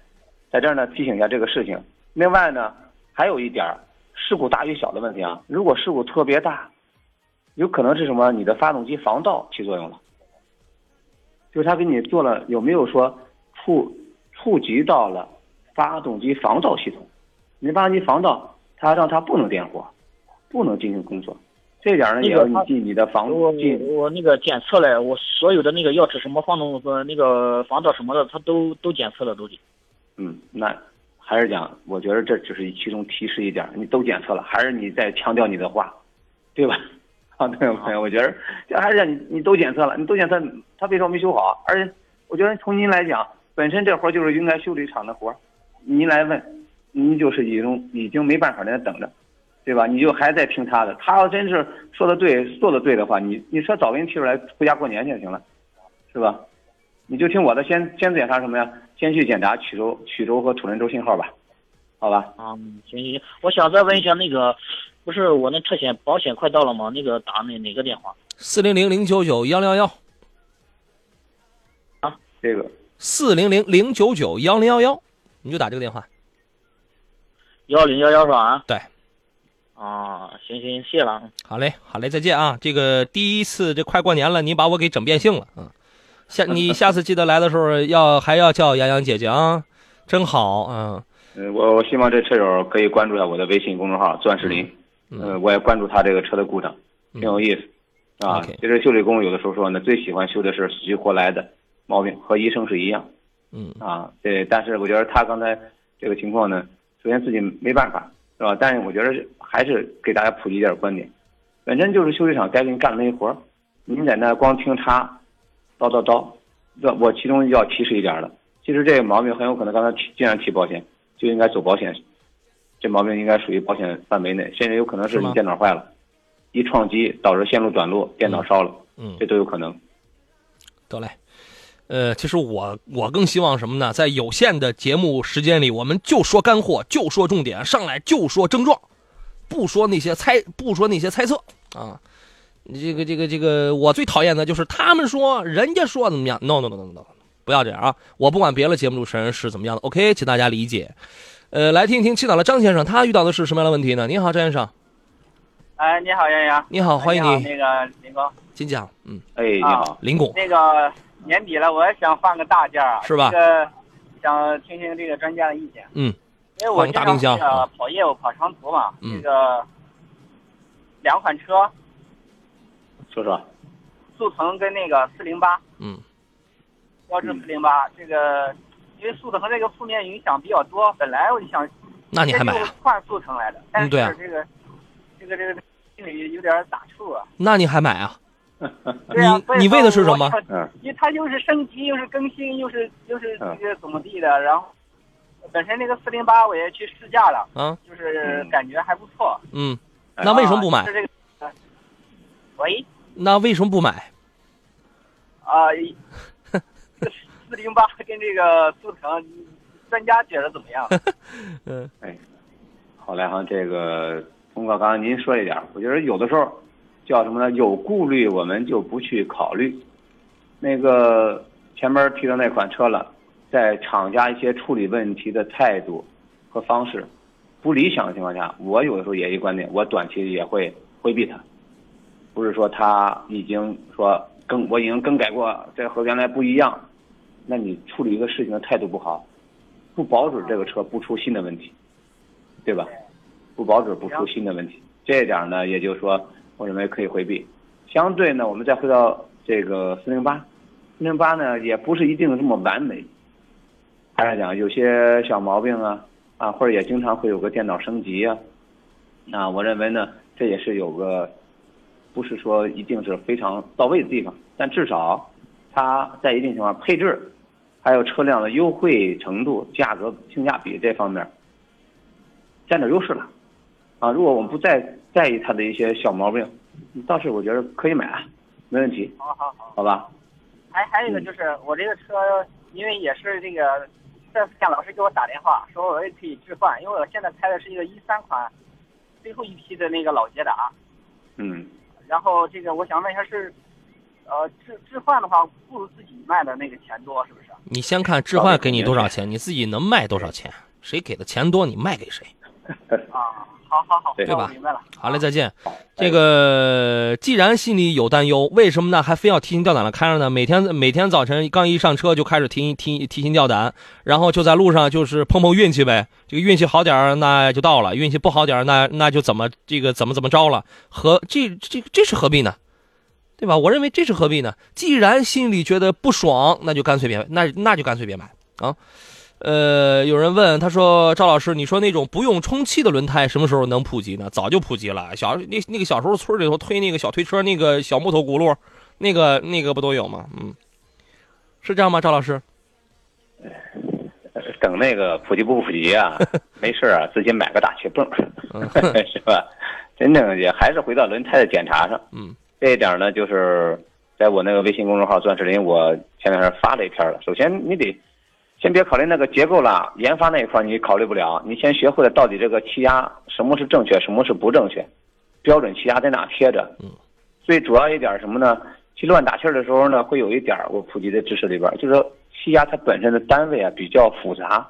在这儿呢提醒一下这个事情。另外呢，还有一点儿事故大与小的问题啊，如果事故特别大，有可能是什么？你的发动机防盗起作用了，就是他给你做了有没有说触触及到了发动机防盗系统？你发动机防盗，它让它不能点火，不能进行工作，这点儿呢也要你进你的房我进我那个检测了，我所有的那个钥匙什么防冻呃那个防盗什么的，他都都检测了都得。嗯，那还是讲，我觉得这只是其中提示一点儿，你都检测了，还是你在强调你的话，对吧？啊，对朋友，我觉得这还是让你你都检测了，你都检测，他为什么没修好？而且我觉得从您来讲，本身这活儿就是应该修理厂的活儿，您来问，您就是已经已经没办法在那等着，对吧？你就还在听他的，他要真是说的对，做的对的话，你你说早给你提出来回家过年去就行了，是吧？你就听我的，先先检查什么呀？先去检查曲轴、曲轴和土轮轴信号吧，好吧？啊，行行行，我想再问一下那个，不是我那车险保险快到了吗？那个打哪哪个电话？四零零零九九幺零幺幺，这个四零零零九九幺零幺幺，你就打这个电话。幺零幺幺是吧？啊对，啊，行行，谢了。好嘞，好嘞，再见啊！这个第一次这快过年了，你把我给整变性了啊！下你下次记得来的时候要还要叫洋洋姐姐啊，真好啊！呃，我我希望这车友可以关注一下我的微信公众号“钻石林”，呃，我也关注他这个车的故障，挺有意思啊。其实修理工有的时候说呢，最喜欢修的是死去活来的毛病，和医生是一样嗯啊。对，但是我觉得他刚才这个情况呢，首先自己没办法，是吧？但是我觉得还是给大家普及一点观点，本身就是修理厂该给你干的那活儿，您在那光听他叨叨叨，这我其中要提示一点儿的，其实这个毛病很有可能刚才提既然提保险，就应该走保险，这毛病应该属于保险范围内，甚至有可能是你电脑坏了，一撞击导致线路短路，电脑烧了，嗯，这都有可能。得嘞。呃，其实我我更希望什么呢？在有限的节目时间里，我们就说干货，就说重点，上来就说症状，不说那些猜，不说那些猜测啊。这个这个这个，我最讨厌的就是他们说人家说怎么样，no no no no no，不要这样啊！我不管别的节目主持人是怎么样的，OK，请大家理解。呃，来听一听青岛的张先生，他遇到的是什么样的问题呢？你好，张先生，哎，你好，杨洋。你好，欢迎你，你那个林工，请讲。嗯，哎，你好，林工，那个年底了，我也想换个大件儿啊，是吧这个想听听这个专家的意见。嗯，因为我大冰跑业务、跑长途嘛，嗯这个两款车，说说，速腾跟那个四零八，嗯，标致四零八，这个因为速腾这个负面影响比较多，本来我就想那你还买啊？换速腾来的，但是对啊这个、这个这个心里有点打怵啊。那你还买啊？你说为的是什么因为它又是升级，又是更新，又是又是嗯这个怎么地的，然后本身那个四零八我也去试驾了，啊，就是嗯感觉还不错。嗯，哎那为什么不买啊？就是这个，呃喂那为什么不买？啊，四零八跟这个速腾，专家觉得怎么样？嗯哎好嘞哈，这个通过刚刚您说一点，我觉得有的时候叫什么呢？有顾虑我们就不去考虑。那个前面提到那款车了，在厂家一些处理问题的态度和方式不理想的情况下，我有的时候也一观点，我短期也会回避它。不是说他已经说更我已经更改过，这和原来不一样，那你处理一个事情的态度不好，不保准这个车不出新的问题，对吧？不保准不出新的问题，这一点呢，也就是说，我认为可以回避。相对呢，我们再回到这个四零八，四零八呢也不是一定这么完美，还是讲有些小毛病啊啊，或者也经常会有个电脑升级啊，那我认为呢，这也是有个不是说一定是非常到位的地方，但至少它在一定情况配置，还有车辆的优惠程度、价格性价比这方面占点优势了。啊，如果我们不在在意它的一些小毛病，倒是我觉得可以买，啊没问题，好好好。好吧？还还有一个就是我这个车，因为也是这个这天老师给我打电话说我也可以置换，因为我现在开的是一个一三款最后一批的那个老捷达，嗯，然后这个我想问一下是，呃置置换的话不如自己卖的那个钱多是不是？你先看置换给你多少钱，你自己能卖多少钱？谁给的钱多，你卖给谁。啊，好好好好，对对吧明白了。好嘞，再见。这个既然心里有担忧，为什么呢？还非要提心吊胆的开着呢？每天每天早晨刚一上车就开始提提提心吊胆，然后就在路上就是碰碰运气呗。这个运气好点儿那就到了，运气不好点儿那那就怎么这个怎么怎么着了？何这这这是何必呢？对吧？我认为这是何必呢？既然心里觉得不爽，那就干脆别那那就干脆别买啊。呃，有人问他说：“赵老师，你说那种不用充气的轮胎什么时候能普及呢？早就普及了。小那那个小时候村里头推那个小推车，那个小木头轱辘，那个那个不都有吗？嗯，是这样吗？赵老师？等那个普及不普及啊？没事啊，自己买个打气泵，是吧？真正也还是回到轮胎的检查上。嗯，这一点呢，就是在我那个微信公众号“钻石林”，我前两天发了一篇了。首先，你得先别考虑那个结构了，研发那一块你考虑不了，你先学会了到底这个气压什么是正确，什么是不正确，标准气压在哪贴着。嗯，最主要一点什么呢？去乱打气儿的时候呢，会有一点我普及的知识里边，就是说气压它本身的单位啊比较复杂，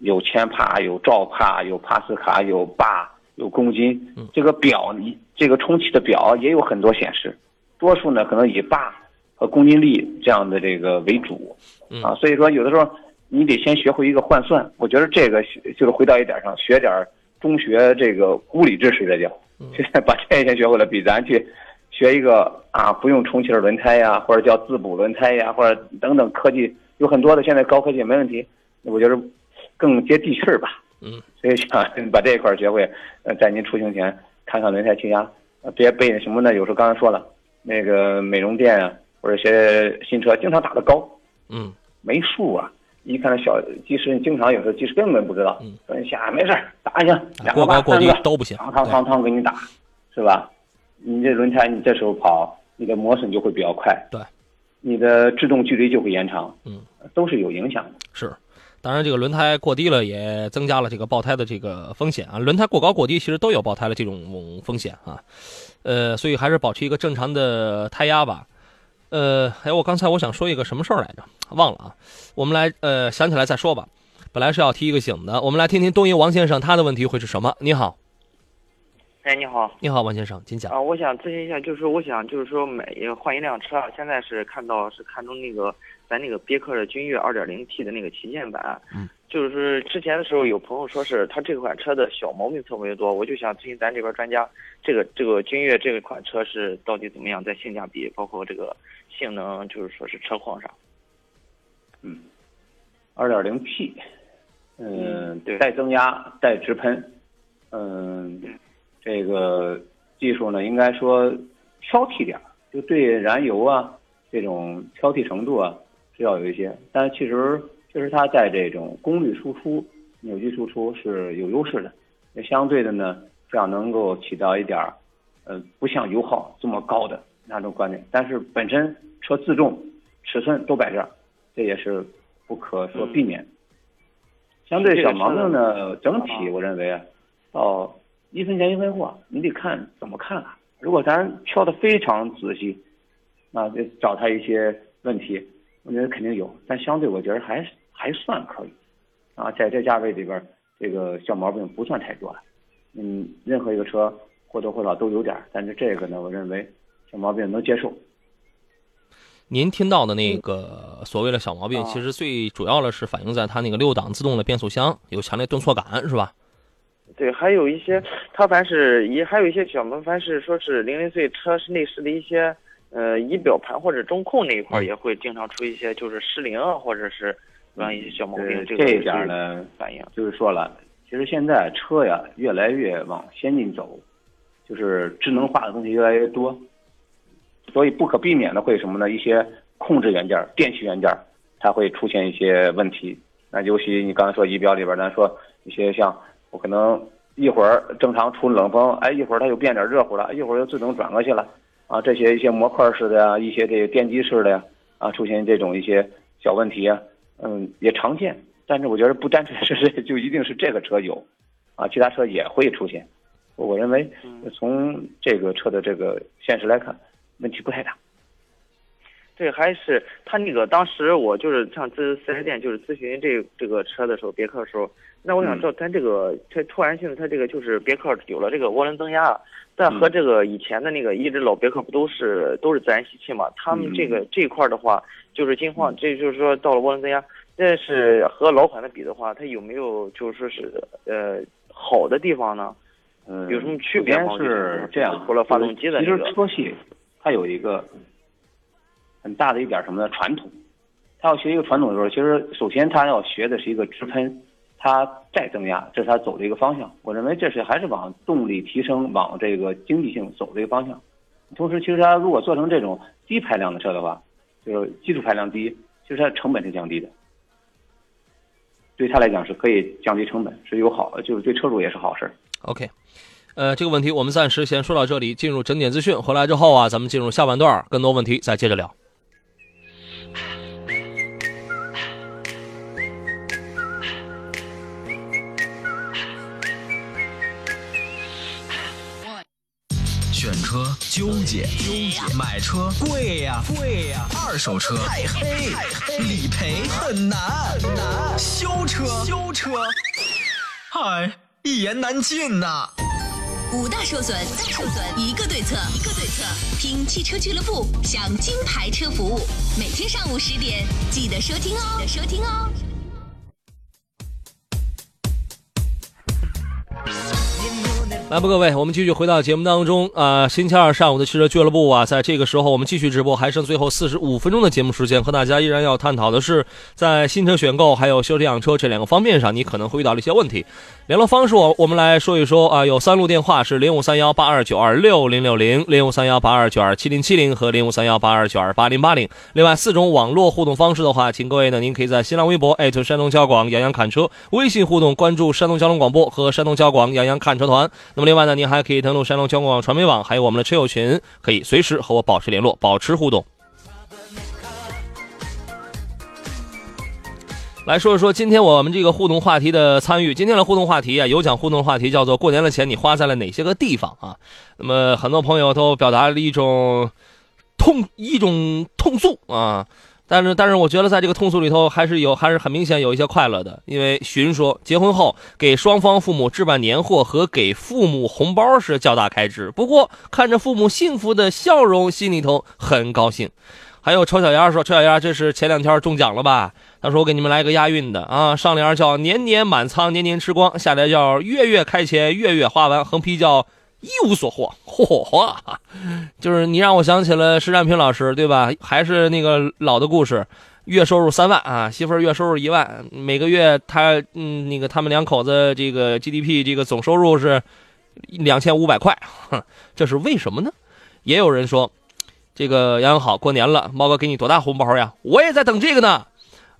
有千帕、有兆帕、有帕斯卡、有巴、有公斤。嗯这个表，你这个充气的表也有很多显示，多数呢可能以巴和公斤力这样的这个为主。嗯啊，所以说有的时候你得先学会一个换算。我觉得这个就是回到一点上，学点中学这个物理知识这叫，现在把这先学会了，比咱去学一个啊不用充气儿轮胎呀，或者叫自补轮胎呀，或者等等科技有很多的，现在高科技没问题，我觉得更接地气儿吧。嗯，所以想把这一块儿学会，呃，在您出行前看看轮胎气压，呃，别被什么呢？有时候刚才说了，那个美容店啊，或者一些新车经常打的高，嗯没数啊。一看那小技师，经常有时候技师根本不知道，嗯说你下没事打一下，两个八过高过低三个，都不行。汤汤汤汤给你打，是吧？你这轮胎你这时候跑，你的磨损就会比较快，对，你的制动距离就会延长，嗯，都是有影响的。是，当然这个轮胎过低了也增加了这个爆胎的这个风险啊。轮胎过高过低其实都有爆胎的这种风险啊，呃，所以还是保持一个正常的胎压吧。呃，哎，我刚才我想说一个什么事儿来着，忘了啊。我们来呃想起来再说吧。本来是要提一个醒的，我们来听听东营王先生他的问题会是什么。你好，哎，你好你好，王先生，请讲。啊，我想咨询一下，就是我想就是说买换一辆车，现在是看到是看中那个咱那个别克的君越 2.0T 的那个旗舰版，嗯，就是之前的时候有朋友说是他这款车的小毛病特别多，我就想咨询咱这边专家，这个这个君越这款车是到底怎么样，在性价比包括这个性能，就是说是车况上。嗯，二点零 T，嗯，对带增压，带直喷，嗯，这个技术呢，应该说挑剔点，就对燃油啊这种挑剔程度啊是要有一些，但其实确实它在这种功率输出、扭矩输出是有优势的，也相对的呢，这样能够起到一点儿，呃，不像油耗这么高的那种观点，但是本身车自重、尺寸都摆这儿。这也是不可说避免。相对小毛病呢，整体我认为啊，到一分钱一分货，你得看怎么看了。如果咱挑的非常仔细，那得找他一些问题，我觉得肯定有，但相对我觉得还还算可以。啊，在这价位里边，这个小毛病不算太多了。嗯，任何一个车或多或少都有点，但是这个呢，我认为小毛病能接受。您听到的那个所谓的小毛病，其实最主要的是反映在它那个六档自动的变速箱有强烈顿挫感，是吧？对，还有一些，它凡是也还有一些小毛，凡是说是零零碎车是内饰的一些呃仪表盘或者中控那一块也会经常出一些就是失灵啊，或者是让一些小毛病。呃这一点呢，反应就是说了，其实现在车呀越来越往先进走，就是智能化的东西越来越多，所以不可避免的会什么呢？一些控制元件、电器元件它会出现一些问题。那尤其你刚才说仪表里边，咱说一些像我可能一会儿正常出冷风，哎，一会儿它又变点热乎了，一会儿又自动转过去了，啊，这些一些模块式的呀，一些这个电机式的呀，啊，出现这种一些小问题啊，嗯，也常见。但是我觉得不单纯是这 就一定是这个车有，啊，其他车也会出现。我认为从这个车的这个现实来看，问题不太大。这还是他那个当时我就是上咨四 S 店就是咨询这这个车的时候，别克的时候，那我想知道它这个它突然性它这个就是别克有了这个涡轮增压，但和这个以前的那个一直老别克不都是都是自然吸气嘛？他们这个这一块的话，就是金晃，这就是说到了涡轮增压，但是和老款的比的话，它有没有就是说是呃好的地方呢？嗯，有什么区别吗？是这样，除了发动机的其实这个，车系它有一个很大的一点什么呢？传统。他要学一个传统的时候，其实首先他要学的是一个直喷，它再增压，这是它走的一个方向。我认为这是还是往动力提升、往这个经济性走的一个方向。同时，其实它如果做成这种低排量的车的话，就是基础排量低，其实它的成本是降低的。对他来讲是可以降低成本，是有好，就是对车主也是好事。OK，呃，这个问题我们暂时先说到这里，进入整点资讯。回来之后啊，咱们进入下半段，更多问题再接着聊。纠结，纠结；买车贵呀，贵呀；二手车太黑，太黑；理赔很难，很难；修车，修车，嗨，一言难尽呐。五大受损，受损一个对策，一个对策。听汽车俱乐部，享金牌车服务，每天上午十点记得收听哦，记得收听哦。来吧，各位，我们继续回到节目当中。啊、星期二上午的汽车俱乐部啊，在这个时候我们继续直播，还剩最后四十五分钟的节目时间，和大家依然要探讨的是，在新车选购还有修车养车这两个方面上，你可能会遇到的一些问题。联络方式我我们来说一说啊，有三路电话是零五三幺八二九二六零六零、零五三幺八二九二七零七零和零五三幺八二九二八零八零。另外四种网络互动方式的话，请各位呢，您可以在新浪微博艾特山东交广杨洋看车，微信互动关注山东交通广播和山东交广杨洋看车团。那么另外呢，您还可以登录山东交通广传媒网，还有我们的车友群，可以随时和我保持联络，保持互动。来说一说今天我们这个互动话题的参与。今天的互动话题啊，有奖互动话题叫做“过年的钱你花在了哪些个地方啊？”那么很多朋友都表达了一种痛一种痛诉啊，但是但是我觉得在这个痛诉里头还是有还是很明显有一些快乐的，因为寻说结婚后给双方父母置办年货和给父母红包是较大开支，不过看着父母幸福的笑容，心里头很高兴。还有丑小鸭说：“丑小鸭，这是前两天中奖了吧？”他说：“我给你们来个押韵的啊，上联叫年年满仓，年年吃光；下联叫月月开钱，月月花完；横批叫一无所获。”嚯嚯，就是你让我想起了施占平老师，对吧？还是那个老的故事，月收入三万啊，媳妇月收入一万，每个月他嗯那个他们两口子这个 GDP 这个总收入是两千五百块，这是为什么呢？也有人说。这个杨洋好，过年了，猫哥给你多大红包呀？我也在等这个呢。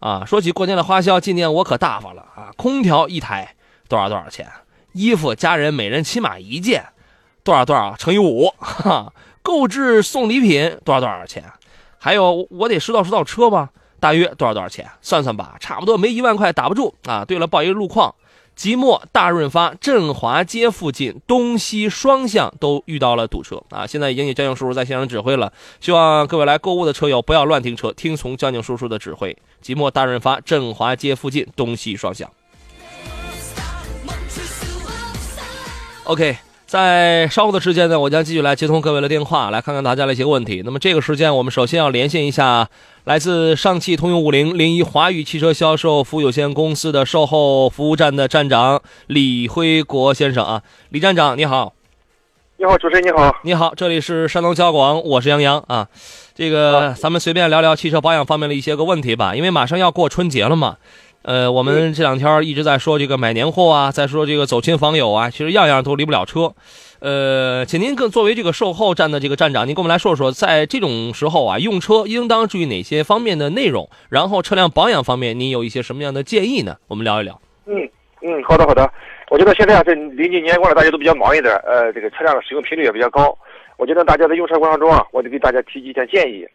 啊，说起过年的花销，今年我可大发了啊！空调一台多少多少钱？衣服家人每人起码一件，多少多少乘以五，哈，购置送礼品多少多少钱？还有我得拾到拾到车吧，大约多少多少钱？算算吧，差不多没一万块打不住啊！对了，报一个路况。即墨大润发振华街附近东西双向都遇到了堵车啊！现在已经有交警叔叔在现场指挥了，希望各位来购物的车友不要乱停车，听从交警叔叔的指挥。即墨大润发振华街附近东西双向。OK，在稍后的时间呢，我将继续来接通各位的电话，来看看大家的一些问题。那么这个时间，我们首先要连线一下来自上汽通用五菱零一华宇汽车销售服务有限公司的售后服务站的站长李辉国先生啊，李站长你好。你好，主持人你好。你好，这里是山东交广，我是杨洋啊。这个咱们随便聊聊汽车保养方面的一些个问题吧，因为马上要过春节了嘛。呃，我们这两天一直在说这个买年货啊，在说这个走亲访友啊，其实样样都离不了车。呃，请您更作为这个售后站的这个站长，您跟我们来说说，在这种时候啊，用车应当注意哪些方面的内容？然后车辆保养方面，您有一些什么样的建议呢？我们聊一聊。嗯嗯，好的好的。我觉得现在啊，这临近年关了，大家都比较忙一点，呃，这个车辆的使用频率也比较高。我觉得大家在用车过程中啊，我得给大家提几点建议。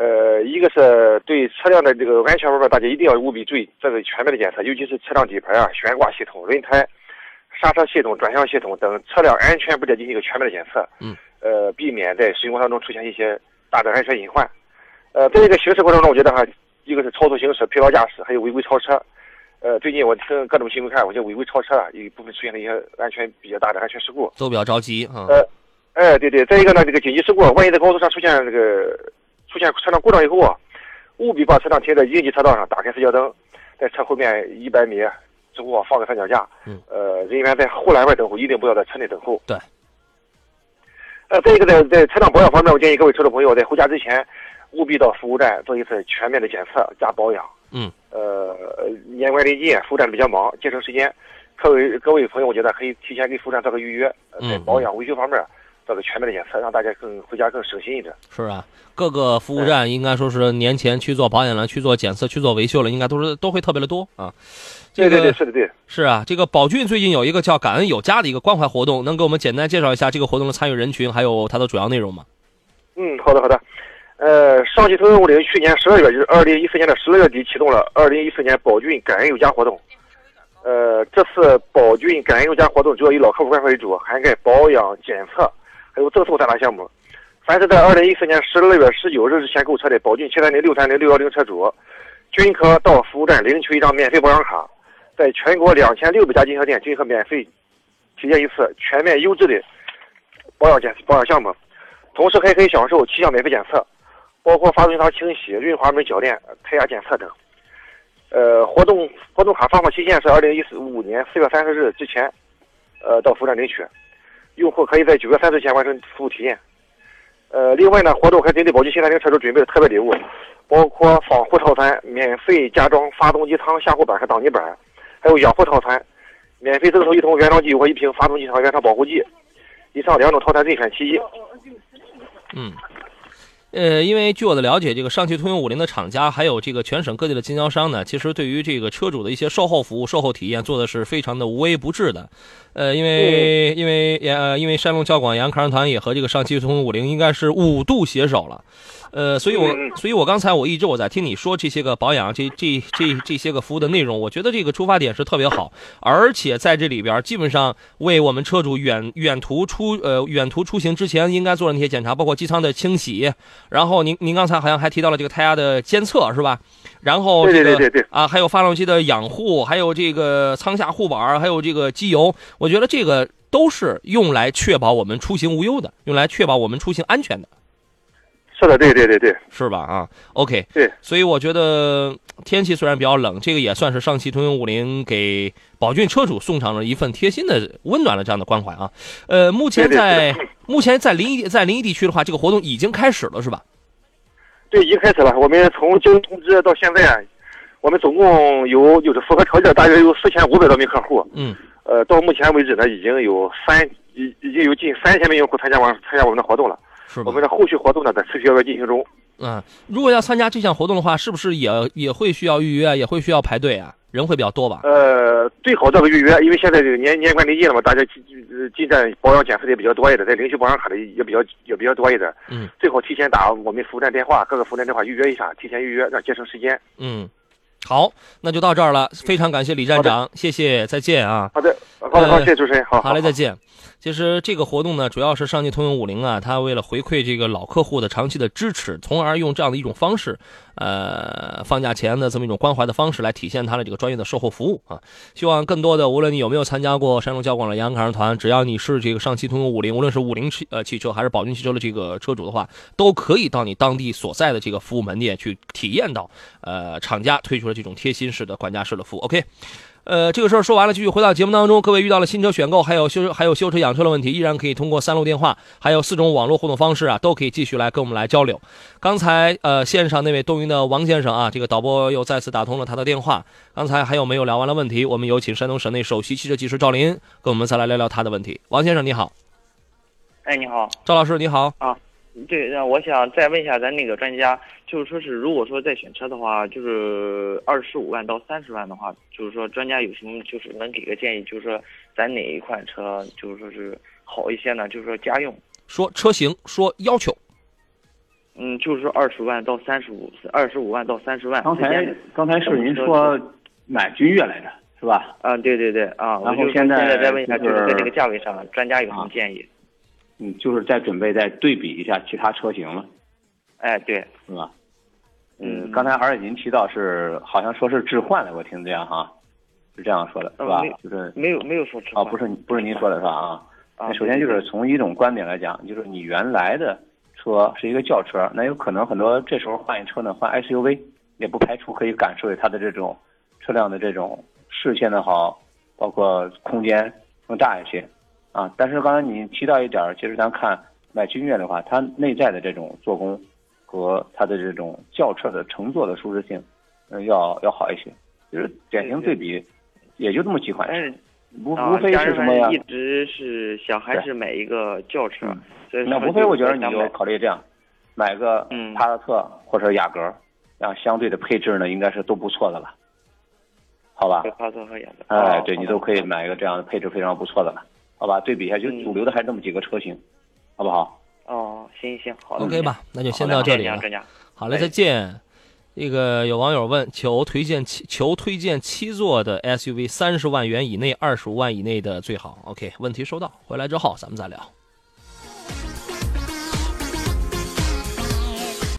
呃，一个是对车辆的这个安全方面，大家一定要务必注意，这是全面的检测，尤其是车辆底盘啊、悬挂系统、轮胎、刹车系统、转向系统等车辆安全部件进行一个全面的检测。嗯。呃，避免在使用过程中出现一些大的安全隐患。呃，在这个行驶过程中，我觉得哈，一个是超速行驶、疲劳驾驶，还有违规超车。呃，最近我听各种新闻看，我觉得违规超车啊，有一部分出现了一些安全比较大的安全事故。都比较着急啊。呃，哎，对对，再一个呢，这个紧急事故，万一在高速上出现这个出现车辆故障以后啊，务必把车辆停在应急车道上，打开四脚灯，在车后面一百米之后啊放个三脚架。嗯。呃，人员在护栏外等候，一定不要在车内等候。对。呃，再一个，在在车辆保养方面，我建议各位车主朋友在回家之前，务必到服务站做一次全面的检测加保养。嗯。呃，年关临近，服务站比较忙，节省时间，各位各位朋友，我觉得可以提前给服务站做个预约，呃在保养维修方面做个全面的检测，让大家更回家更省心一点。是啊，各个服务站应该说是年前去做保养了、去做检测、去做维修了，应该都是都会特别的多啊。这个对对对，是的对。是啊，这个宝骏最近有一个叫“感恩有家”的一个关怀活动，能给我们简单介绍一下这个活动的参与人群，还有它的主要内容吗？嗯，好的好的。呃，上汽通用五菱去年十二月，就是二零一四年的十二月底启动了二零一四年宝骏感恩有家活动。呃，这次宝骏感恩有家活动主要以老客户关怀为主，涵盖保养、检测，还有赠送三大项目。凡是在二零一四年十二月十九日之前购车的宝骏七三零、六三零、六幺零车主，均可到服务站领取一张免费保养卡，在全国两千六百家经销店均可免费体验一次全面优质的保养检保养项目，同时还可以享受七项免费检测。包括发动机舱清洗、润滑门铰链、胎压检测等。呃，活动活动卡发放期限是二零一四五年四月三十日之前，呃，到服务站领取。用户可以在九月三十前完成服务体验。呃，另外呢，活动还针对宝骏新三零车主准备了特别礼物，包括防护套餐，免费加装发动机舱下护板和挡泥板，还有养护套餐，免费赠送一桶原装机油和一瓶发动机舱原厂保护剂。以上两种套餐任选其一。嗯。呃，因为据我的了解，这个上汽通用五菱的厂家还有这个全省各地的经销商呢，其实对于这个车主的一些售后服务、售后体验做的是非常的无微不至的。呃，因为因为呃，因为山东交广杨康团也和这个上汽通用五菱应该是五度携手了。呃，所以我所以我刚才我一直我在听你说这些个保养，这这这这些个服务的内容，我觉得这个出发点是特别好，而且在这里边基本上为我们车主远远途出呃远途出行之前应该做的那些检查，包括机舱的清洗，然后您您刚才好像还提到了这个胎压的监测是吧？然后这个对对对对啊，还有发动机的养护，还有这个舱下护板，还有这个机油，我觉得这个都是用来确保我们出行无忧的，用来确保我们出行安全的。是的，对对对对，是吧？啊，OK，对，所以我觉得天气虽然比较冷，这个也算是上汽通用五菱给宝骏车主送上了一份贴心的、温暖的这样的关怀啊。呃，目前在目前在临沂在临沂地区的话，这个活动已经开始了，是吧？对，已经开始了。我们从经通知到现在，我们总共有就是符合条件，大约有四千五百多名客户。嗯。呃，到目前为止呢，已经有三已已经有近三千名用户参加完参加我们的活动了。是我们的后续活动呢，在持续要进行中。嗯，如果要参加这项活动的话，是不是也也会需要预约，也会需要排队啊？人会比较多吧？呃，最好做个预约，因为现在这个年年关临近了嘛，大家进进站保养检测的也比较多一点，在领取保养卡的也比较也比较多一点。嗯，最好提前打我们服务站电话，各个服务站电话预约一下，提前预约，让节省时间。嗯，好，那就到这儿了，非常感谢李站长，谢谢，再见啊。好的，好的，好，谢谢主持人，好，好嘞，再见。其实这个活动呢，主要是上汽通用五菱啊，它为了回馈这个老客户的长期的支持，从而用这样的一种方式，呃，放假前的这么一种关怀的方式来体现它的这个专业的售后服务啊。希望更多的，无论你有没有参加过山东交广的洋卡团，只要你是这个上汽通用五菱，无论是五菱汽呃汽车还是宝骏汽车的这个车主的话，都可以到你当地所在的这个服务门店去体验到，呃，厂家推出的这种贴心式的管家式的服务。OK。呃，这个事儿说完了，继续回到节目当中。各位遇到了新车选购，还有修还有修车养车的问题，依然可以通过三路电话，还有四种网络互动方式啊，都可以继续来跟我们来交流。刚才呃，线上那位东营的王先生啊，这个导播又再次打通了他的电话。刚才还有没有聊完的问题？我们有请山东省内首席汽车技师赵林跟我们再来聊聊他的问题。王先生你好，哎你好，赵老师你好啊。对，那我想再问一下咱那个专家，就是说是如果说在选车的话，就是二十五万到三十万的话，就是说专家有什么就是能给个建议，就是说咱哪一款车就是说是好一些呢？就是说家用，说车型，说要求。嗯，就是说二十万到三十五，二十五万到三十万。刚才刚才是您说买君越来着，是吧？啊，对对对啊。然后现在再问一下，就是在这个价位上，专家有什么建议？嗯，就是再准备再对比一下其他车型了。哎，对，是吧？嗯，刚才而且您提到是好像说是置换的，我听这样哈，是这样说的，是吧？就是没有没有说置换。哦，不是不是您说的是吧？啊，啊，首先就是从一种观点来讲，就是你原来的车是一个轿车，那有可能很多这时候换一车呢，换 SUV 也不排除可以感受它的这种车辆的这种视线的好，包括空间更大一些啊。但是刚才你提到一点，其实咱看买君越的话，它内在的这种做工。和它的这种轿车的乘坐的舒适性，嗯，要要好一些。就是典型对比，也就这么几款车，无无非是什么呀？一直是想还是买一个轿车，那无非我觉得你就考虑这样，买个帕萨特或者雅阁，这样相对的配置呢，应该是都不错的了，好吧？帕萨特和雅阁，哎，对你都可以买一个这样的配置非常不错的了，好吧？对比一下，就主流的还是那么几个车型，好不好？哦，行行好，OK 吧，那就先到这里了。好嘞，再见。这个有网友问，求推荐七，求推荐七座的 SUV，三十万元以内，二十五万以内的最好。OK，问题收到，回来之后咱们再聊。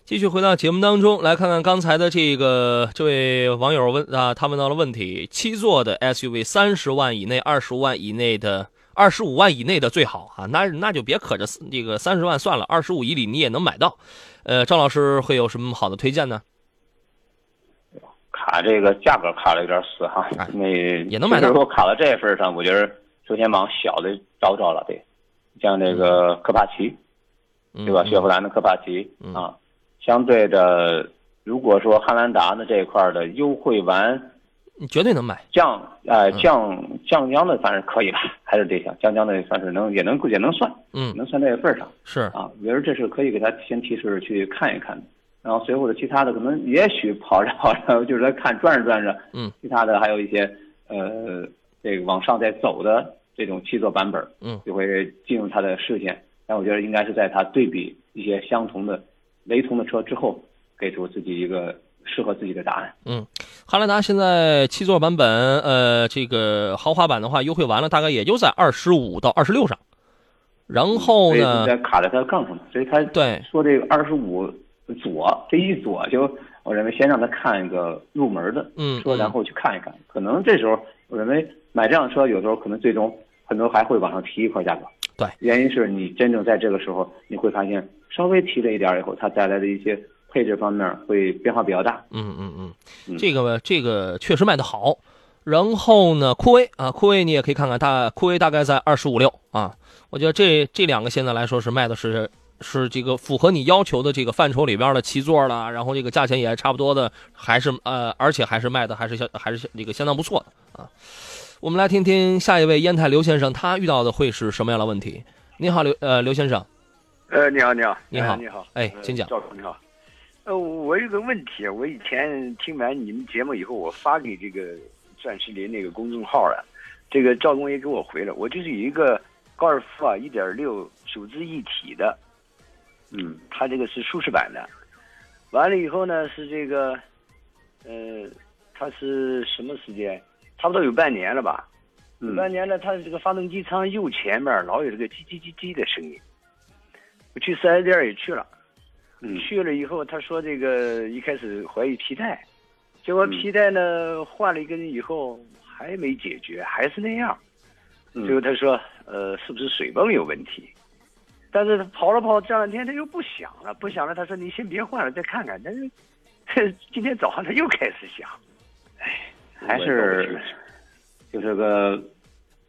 继续回到节目当中，来看看刚才的这个这位网友问啊，他问到了问题：七座的 SUV，三十万以内，二十五万以内的。二十五万以内的最好啊，那那就别可着这个三十万算了，二十五以里你也能买到。呃，张老师会有什么好的推荐呢？卡这个价格卡的有点死哈，那也能买到。如果卡到这份上，我觉得首先往小的找找了得，像这个科帕奇，对吧？雪佛兰的科帕奇啊，相对的，如果说汉兰达的这一块的优惠完。你绝对能买。降，呃降降江的反正可以吧，还是这项降江的算是能也能也能算，嗯，能算这个份上是。啊，我觉得这是可以给他先提示去看一看的，然后随后的其他的可能也许跑着跑着 就是在看转着转着，嗯，其他的还有一些呃这个往上在走的这种七座版本，嗯，就会进入他的视线，但我觉得应该是在他对比一些相同的雷同的车之后，给出自己一个。适合自己的答案。嗯，汉兰达现在七座版本，呃，这个豪华版的话，优惠完了，大概也就在二十五到二十六上。然后呢？在卡在它杠上，所以他对说这个二十五左这一左，就我认为先让他看一个入门的嗯车，然后去看一看。可能这时候我认为买这辆车，有时候可能最终很多还会往上提一块价格。对，原因是你真正在这个时候，你会发现稍微提了一点以后，它带来的一些。配置方面会变化比较大，嗯嗯嗯，这个这个确实卖的好。然后呢，酷威啊，酷威你也可以看看，大酷威大概在二十五六啊。我觉得这这两个现在来说是卖的是是这个符合你要求的这个范畴里边的七座了，然后这个价钱也差不多的，还是呃，而且还是卖的还是相还是这个相当不错的啊。我们来听听下一位烟台刘先生，他遇到的会是什么样的问题？你好，刘呃刘先生。呃，你好，你好，你好，你好，哎，请讲。赵总你好。呃，我有个问题，我以前听完你们节目以后，我发给这个钻石林那个公众号了，这个赵工也给我回了，我就是有一个高尔夫啊，一点六手自一体的，嗯，它这个是舒适版的，完了以后呢是这个，呃，它是什么时间？差不多有半年了吧，半年了，它这个发动机舱右前面老有这个叽叽叽叽的声音，我去四 S 店也去了。去了以后，他说这个一开始怀疑皮带，结果皮带呢换了一根以后还没解决，还是那样。最后他说，呃，是不是水泵有问题？但是他跑了跑，这两天他又不响了，不响了。他说你先别换了，再看看。但是 今天早上他又开始响，哎，还是就是个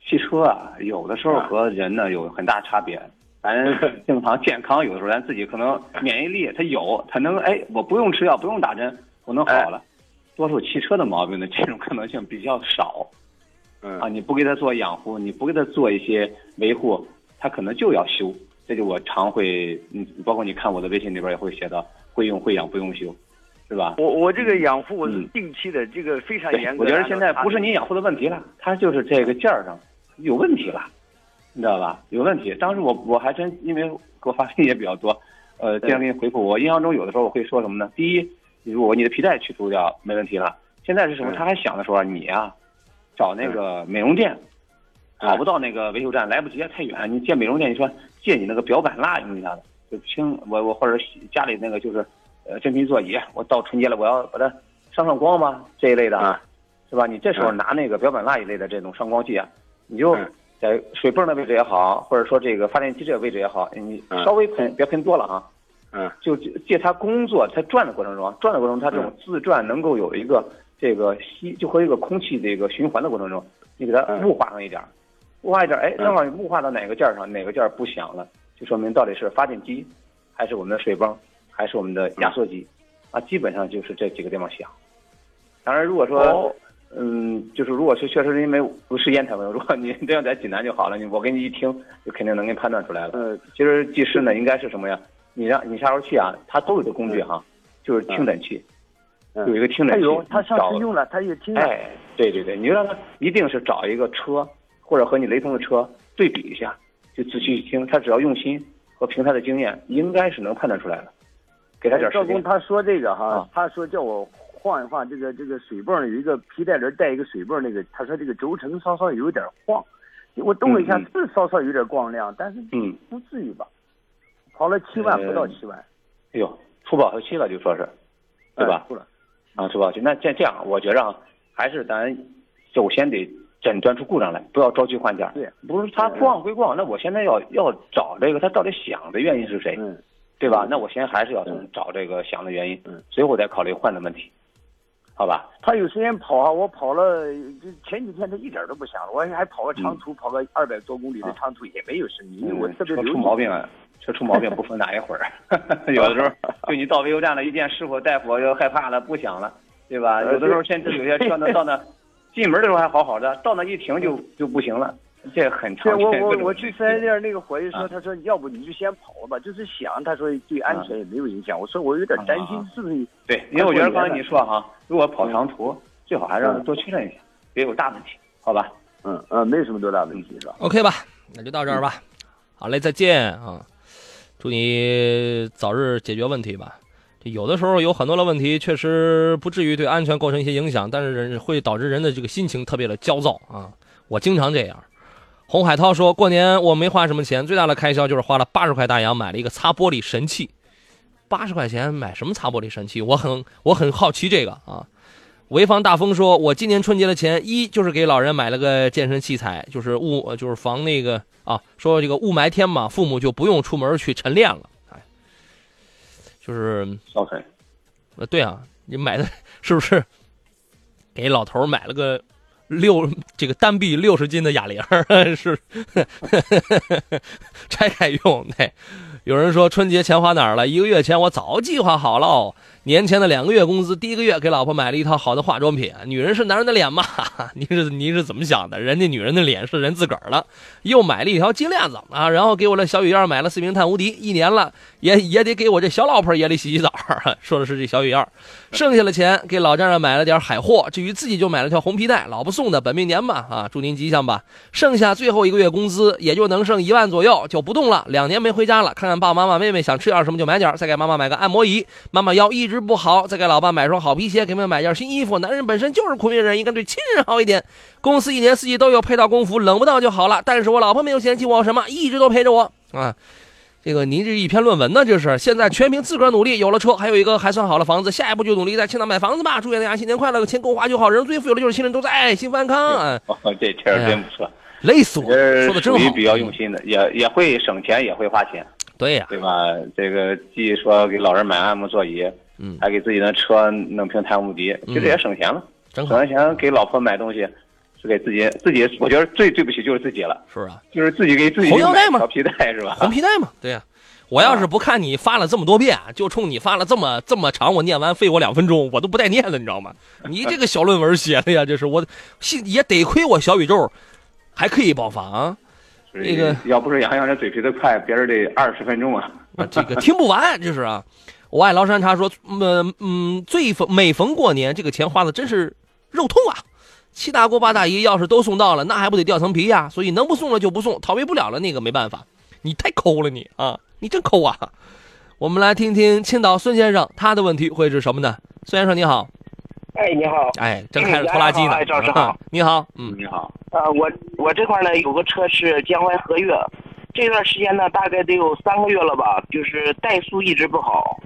汽车啊，有的时候和人呢有很大差别。咱 正常健康，有的时候咱自己可能免疫力它有，它能哎，我不用吃药，不用打针，我能好了。多数汽车的毛病呢，这种可能性比较少。嗯啊，你不给他做养护，你不给他做一些维护，他可能就要修。这就我常会，嗯，包括你看我的微信里边也会写到，会用会养不用修，是吧？我我这个养护我是定期的，这个非常严格。我觉得现在不是你养护的问题了，它就是这个件儿上有问题了。你知道吧？有问题。当时我我还真因为给我发信息也比较多，呃，经常给你回复。我印象中有的时候我会说什么呢？第一，如果你的皮带去除掉没问题了。现在是什么？他还想着说你呀，找那个美容店，找不到那个维修站，来不及太远。你借美容店，你说借你那个表板蜡用一下子，就轻我我或者家里那个就是呃真皮座椅，我到春节了我要把它上上光吧这一类的，啊是吧？你这时候拿那个表板蜡一类的这种上光剂啊，你就在水泵的位置也好，或者说这个发电机这个位置也好，你稍微喷，别喷多了哈。嗯，就借它工作，它转的过程中，转的过程中，它这种自转能够有一个这个吸，就和一个空气的一个循环的过程中，你给它雾化上一点儿，雾化一点，哎，正好雾化到哪个件儿上，哪个件儿不响了，就说明到底是发电机，还是我们的水泵，还是我们的压缩机，啊，基本上就是这几个地方响。当然，如果说，嗯，就是如果是确实是因为不是烟台朋友，如果你这样在济南就好了，你我给你一听，就肯定能给你判断出来了。嗯，其实技师呢，应该是什么呀？你让你下楼去啊，他都有个工具哈，就是听诊器，有一个听诊器。他有，他上次用了，他也听了。哎，对对对，你就让他一定是找一个车，或者和你雷同的车对比一下，就仔细一听。他只要用心和凭他的经验，应该是能判断出来的。给他点时间。赵工他说这个哈，啊他说叫我晃一晃这个这个水泵有一个皮带轮带一个水泵那个，他说这个轴承稍稍有点晃，我动了一下嗯是稍稍有点光亮，但是嗯，不至于吧？跑了七万呃不到七万，哎呦，出保修期了，就说是，对吧？哎出了。啊，出保修期。那这这样，我觉着啊，还是咱首先得诊断出故障来，不要着急换件儿。对，不是他逛归逛，那我现在要要找这个他到底响的原因是谁，嗯，对吧？那我先还是要从找这个响的原因，嗯随后再考虑换的问题，好吧？他有时间跑啊，我跑了，前几天他一点都不响了，我还跑个长途，跑个二百多公里的长途也没有声音，因为我特别车出毛病了，车出毛病不分哪一会儿，有的时候就你到维修站了，一见师傅大夫又害怕了，不响了，对吧？呃有的时候甚至有些车呢到那进门的时候还好好的，到那一停就就不行了，这很对我我我去四 S 店那个伙计啊说，他说要不你就先跑吧，就是想，他说对安全也没有影响。我说我有点担心啊是不是？对，因为我觉得刚才你说哈，如果跑长途，最好还让他多确认一下，别有大问题，好吧？嗯嗯，没什么多大问题是吧？OK 吧，那就到这儿吧。好嘞，再见啊！祝你早日解决问题吧。这有的时候有很多的问题，确实不至于对安全构成一些影响，但是人会导致人的这个心情特别的焦躁啊。我经常这样。洪海涛说过年我没花什么钱，最大的开销就是花了八十块大洋买了一个擦玻璃神器。八十块钱买什么擦玻璃神器？我很我很好奇这个啊。潍坊大风说：“我今年春节的钱，一就是给老人买了个健身器材，就是雾，呃就是防那个啊，说这个雾霾天嘛，父母就不用出门去晨练了。哎，就是 OK，，呃，对啊，你买的 是不是给老头买了个六这个单臂六十斤的哑铃儿？是拆开用？对，有人说春节钱花哪儿了？一个月前我早计划好了，年前的两个月工资，第一个月给老婆买了一套好的化妆品。女人是男人的脸嘛？您是您是怎么想的？人家女人的脸是人自个儿的。又买了一条金链子啊，然后给我的小雨燕买了四名碳无敌，一年了也也得给我这小老婆也得洗洗澡。说的是这小雨燕，剩下的钱给老丈人买了点海货，至于自己就买了条红皮带，老婆送的，本命年嘛啊，祝您吉祥吧。剩下最后一个月工资也就能剩一万左右，就不动了。两年没回家了，看看爸爸妈妈、妹妹想吃点什么就买点，再给妈妈买个按摩仪。妈妈腰一直直不好，再给老爸买双好皮鞋，给他们买件新衣服。男人本身就是苦命人，应该对亲人好一点。公司一年四季都有配套工服，冷不到就好了。但是我老婆没有嫌弃我什么，一直都陪着我啊。这个您这一篇论文呢，这是现在全凭自个儿努力，有了车，还有一个还算好的房子，下一步就努力在青岛买房子吧。祝愿大家新年快乐，钱够花就好。人最富有的就是亲人都在，幸福安康。啊哦，这天儿真不错，累死我说的真好。属于比较用心的，也也会省钱，也会花钱。对呀、对吧？这个既说给老人买按摩座椅，嗯，还给自己的车弄瓶碳无敌，其实也省钱了。真省了钱给老婆买东西，是给自己自己，我觉得最对不起就是自己了。是啊，就是自己给自己红腰带嘛买条皮带是吧？红皮带嘛，对呀、我要是不看你发了这么多遍，就冲你发了这么这么长，我念完费我两分钟，我都不带念的，你知道吗？你这个小论文写的呀，这是我，信也得亏我小宇宙还可以爆发啊。那个要不是杨洋这嘴皮子快，别人得二十分钟啊。这个听不完，这是啊。我爱崂山茶说，嗯嗯，最逢每逢过年，这个钱花的真是肉痛啊！七大姑八大姨要是都送到了，那还不得掉层皮呀？所以能不送了就不送，逃避不了了，那个没办法。你太抠了你啊，你真抠啊！我们来听听青岛孙先生他的问题会是什么呢？孙先生你好，哎，你好。哎，正开着拖拉机呢。哎，赵师好。你好，嗯，你好。呃，我我这块呢有个车是江淮和悦，这段时间呢大概得有三个月了吧，就是怠速一直不好。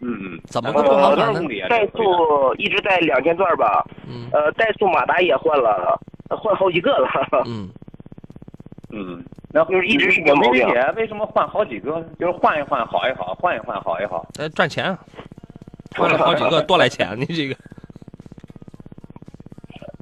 嗯嗯，怎么个不好法呢？怠速一直在两千转吧，嗯，呃，怠速马达也换了，换好几个了。嗯。嗯，那就是一直我没毛病。理解为什么换好几个，就是换一换好一好，换一换好一好。呃，赚钱啊，换了好几个多来钱，你这个。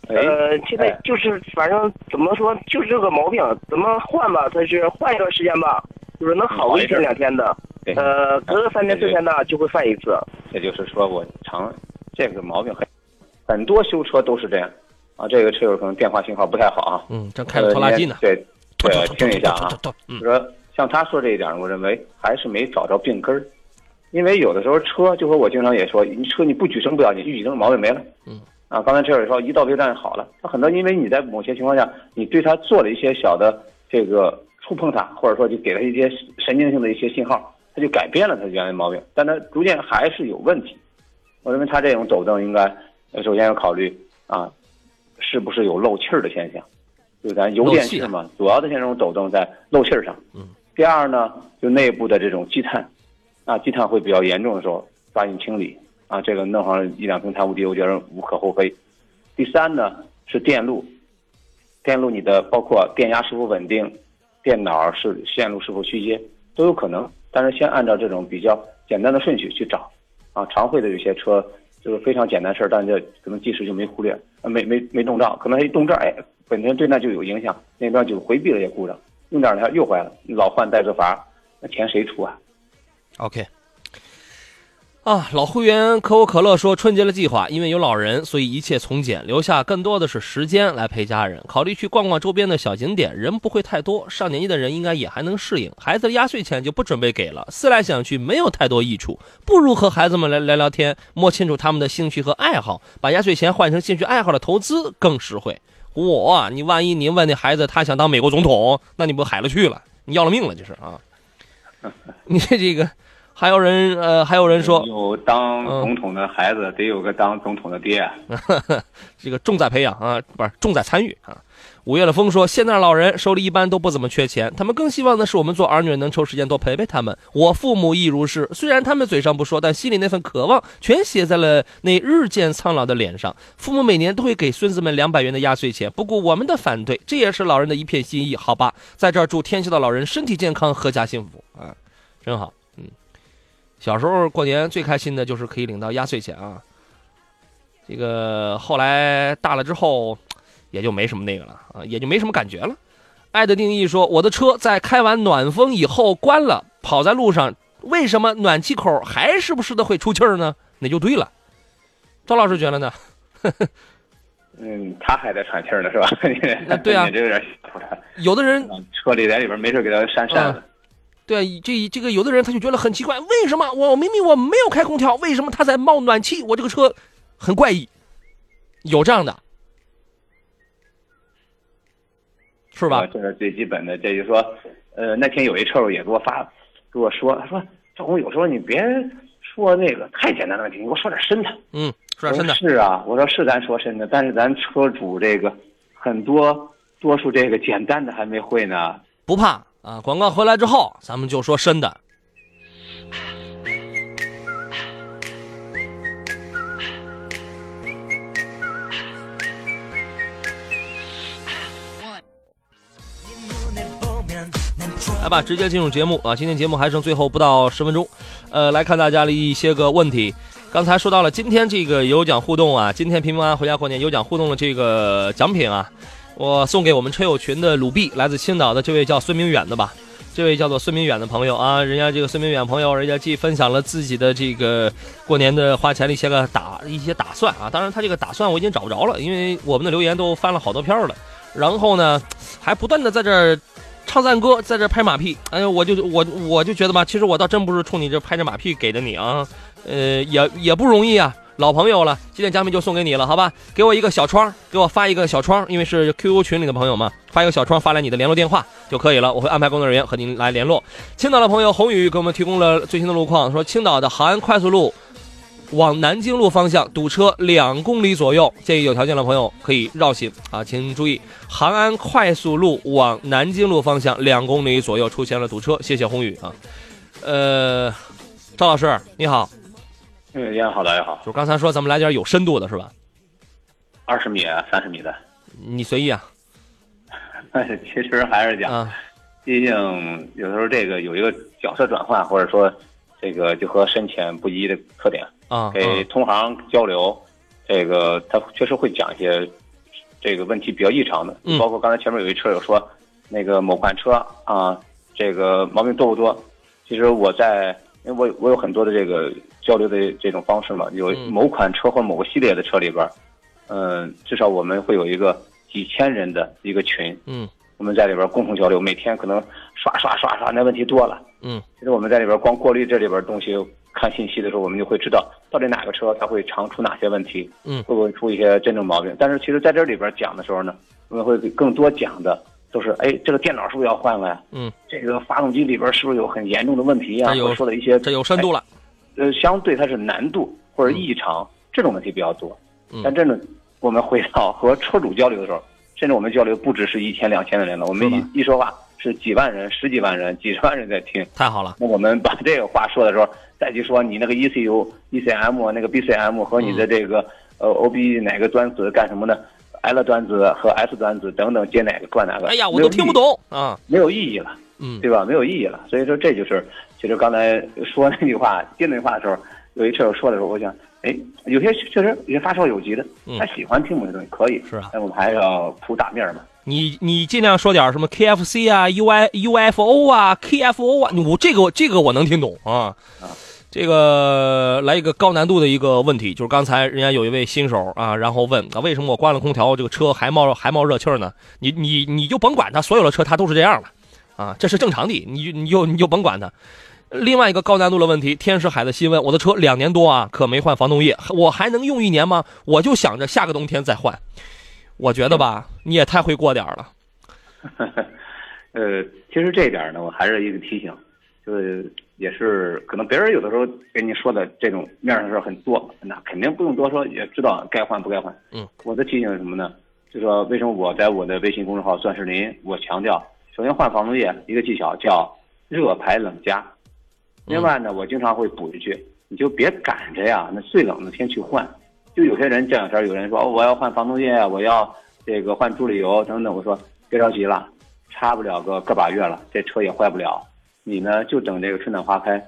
呃，现在就是反正怎么说，就是这个毛病，怎么换吧，它是换一段时间吧，就是能好个一天两天的，对呃，隔个三天四天的就会犯一次。也就是说，我常这个毛病很很多修车都是这样啊。这个车友可能电话信号不太好啊。嗯，正开着拖拉机呢。对对，听一下啊。嗯就说像他说这一点，我认为还是没找着病根儿。因为有的时候车，就说我经常也说，你车你不举升不要紧，一举升毛病没了。嗯。啊，刚才车友说一到备站好了，他很多因为你在某些情况下，你对他做了一些小的这个触碰他，或者说就给他一些神经性的一些信号，他就改变了他原来毛病，但他逐渐还是有问题。我认为他这种抖动应该呃首先要考虑啊，是不是有漏气儿的现象？就咱油电气嘛，主要的这种抖动在漏气儿上。嗯。第二呢，就内部的这种积碳，啊，积碳会比较严重的时候，抓紧清理啊，这个弄上一两瓶碳无敌，我觉得无可厚非。第三呢是电路，电路你的包括电压是否稳定，电脑是线路是否虚接都有可能，但是先按照这种比较简单的顺序去找，啊，常会的有些车就是非常简单事儿，但这可能技师就没忽略，没没没动到，可能一动这儿，哎，本身对那就有影响，那边就回避了也故障，用点儿它又坏了，老换代责罚，那钱谁出啊？OK。啊，老会员可口可乐说，春节的计划因为有老人，所以一切从简，留下更多的是时间来陪家人。考虑去逛逛周边的小景点，人不会太多，上年纪的人应该也还能适应。孩子的压岁钱就不准备给了，思来想去没有太多益处，不如和孩子们来聊聊天，摸清楚他们的兴趣和爱好，把压岁钱换成兴趣爱好的投资更实惠。我，你万一你问那孩子他想当美国总统，那你不海了去了，你要了命了，这是啊！你这个。还有人呃，还有人说，有当总统的孩子，得有个当总统的爹。这个重在培养啊，不是重在参与啊。五月的风说，现在老人手里一般都不怎么缺钱，他们更希望的是我们做儿女能抽时间多陪陪他们。我父母亦如是，虽然他们嘴上不说，但心里那份渴望全写在了那日渐苍老的脸上。父母每年都会给孙子们两百元的压岁钱，不顾我们的反对，这也是老人的一片心意。好吧，在这儿祝天下的老人身体健康，阖家幸福啊，真好。小时候过年最开心的就是可以领到压岁钱啊，这个后来大了之后，也就没什么那个了啊，也就没什么感觉了。爱的定义说，我的车在开完暖风以后关了，跑在路上，为什么暖气口还时不时的会出气儿呢？那就对了。赵老师觉得呢？嗯，他还在喘气儿呢，是吧？那对啊，这有点有的人车里在里边没事给他扇扇子。嗯对，这这个有的人他就觉得很奇怪，为什么我明明我没有开空调，为什么他在冒暖气？我这个车很怪异，有这样的，是吧？这是最基本的。这就说，呃，那天有一车主也给我发，给我说，他说赵红，有时候你别说那个太简单的问题，你给我说点深的。嗯，说点深的。是啊，我说是咱说深的，但是咱车主这个很多多数这个简单的还没会呢。不怕。啊，广告回来之后，咱们就说深的。来吧，直接进入节目啊！今天节目还剩最后不到十分钟，呃，来看大家的一些个问题。刚才说到了今天这个有奖互动啊，今天平平安安回家过年有奖互动的这个奖品啊。我送给我们车友群的鲁碧，来自青岛的这位叫孙明远的吧，这位叫做孙明远的朋友啊，人家这个孙明远朋友，人家既分享了自己的这个过年的花钱的一些个打一些打算啊，当然他这个打算我已经找不着了，因为我们的留言都翻了好多篇了，然后呢，还不断的在这儿唱赞歌，在这儿拍马屁，哎呀，我就我我就觉得吧，其实我倒真不是冲你这拍着马屁给的你啊，呃，也也不容易啊。老朋友了，今天奖品就送给你了，好吧？给我一个小窗，给我发一个小窗，因为是 QQ 群里的朋友嘛，发一个小窗，发来你的联络电话就可以了，我会安排工作人员和您来联络。青岛的朋友宏宇给我们提供了最新的路况，说青岛的杭安快速路往南京路方向堵车两公里左右，建议有条件的朋友可以绕行啊，请注意，杭安快速路往南京路方向两公里左右出现了堵车，谢谢宏宇啊。呃，赵老师你好。嗯，杨好，大家好。就刚才说咱们来点有深度的是吧？二十米、三十米的，你随意啊。其实还是讲，毕竟有时候这个有一个角色转换，或者说这个就和深浅不一的特点啊，给同行交流，这个他确实会讲一些这个问题比较异常的，包括刚才前面有一车友说那个某款车啊，这个毛病多不多？其实我在，因为我我有很多的这个交流的这种方式嘛，有某款车或某个系列的车里边，嗯，至少我们会有一个。几千人的一个群，嗯，我们在里边共同交流，每天可能刷刷刷刷，那问题多了，嗯，其实我们在里边光过滤这里边东西，看信息的时候，我们就会知道到底哪个车它会常出哪些问题，嗯，会不会出一些真正毛病。但是其实在这里边讲的时候呢，我们会更多讲的都是，哎，这个电脑是不是要换了呀？嗯，这个发动机里边是不是有很严重的问题呀？有说的一些，这有深度了，呃，相对它是难度或者异常这种问题比较多，但真的我们回到和车主交流的时候。甚至我们交流不只是一千两千的人了，我们一一说话是几万人、十几万人、几十万人在听，太好了。那我们把这个话说的时候，再去说你那个 ECU、ECM 那个 BCM 和你的这个呃 OBE 哪个端子干什么呢？L 端子和 S 端子等等接哪个挂哪个？哎呀，我都听不懂啊，没有意义了，嗯，对吧？没有意义了。所以说这就是，其实刚才说那句话接那句话的时候，有一车友说的时候，我想。哎，有些确实有些发烧友急的，他喜欢听某些东西，可以是啊，但我们还是要铺大面嘛。你你尽量说点什么 KFC 啊、UI UFO 啊、KFO 啊，我这个这个我能听懂啊。啊，这个来一个高难度的一个问题，就是刚才人家有一位新手啊，然后问啊，为什么我关了空调，这个车还冒还冒热气呢？你你你就甭管它，所有的车它都是这样的啊，这是正常的，你你就你就甭管它。另外一个高难度的问题，天使海的新问，我的车两年多啊，可没换防冻液，我还能用一年吗？我就想着下个冬天再换。我觉得吧，你也太会过点了。呃，其实这一点呢，我还是一个提醒，就是也是可能别人有的时候跟你说的这种面上的事很多，那肯定不用多说，也知道该换不该换。嗯，我的提醒是什么呢？就说为什么我在我的微信公众号“钻石林”，我强调，首先换防冻液一个技巧叫热排冷加。另外呢，我经常会补一句，你就别赶着呀，那最冷的天去换。就有些人这两天有人说，哦我要换防冻液，我要这个换助力油等等。我说别着急了，差不了个个把月了，这车也坏不了。你呢就等这个春暖花开，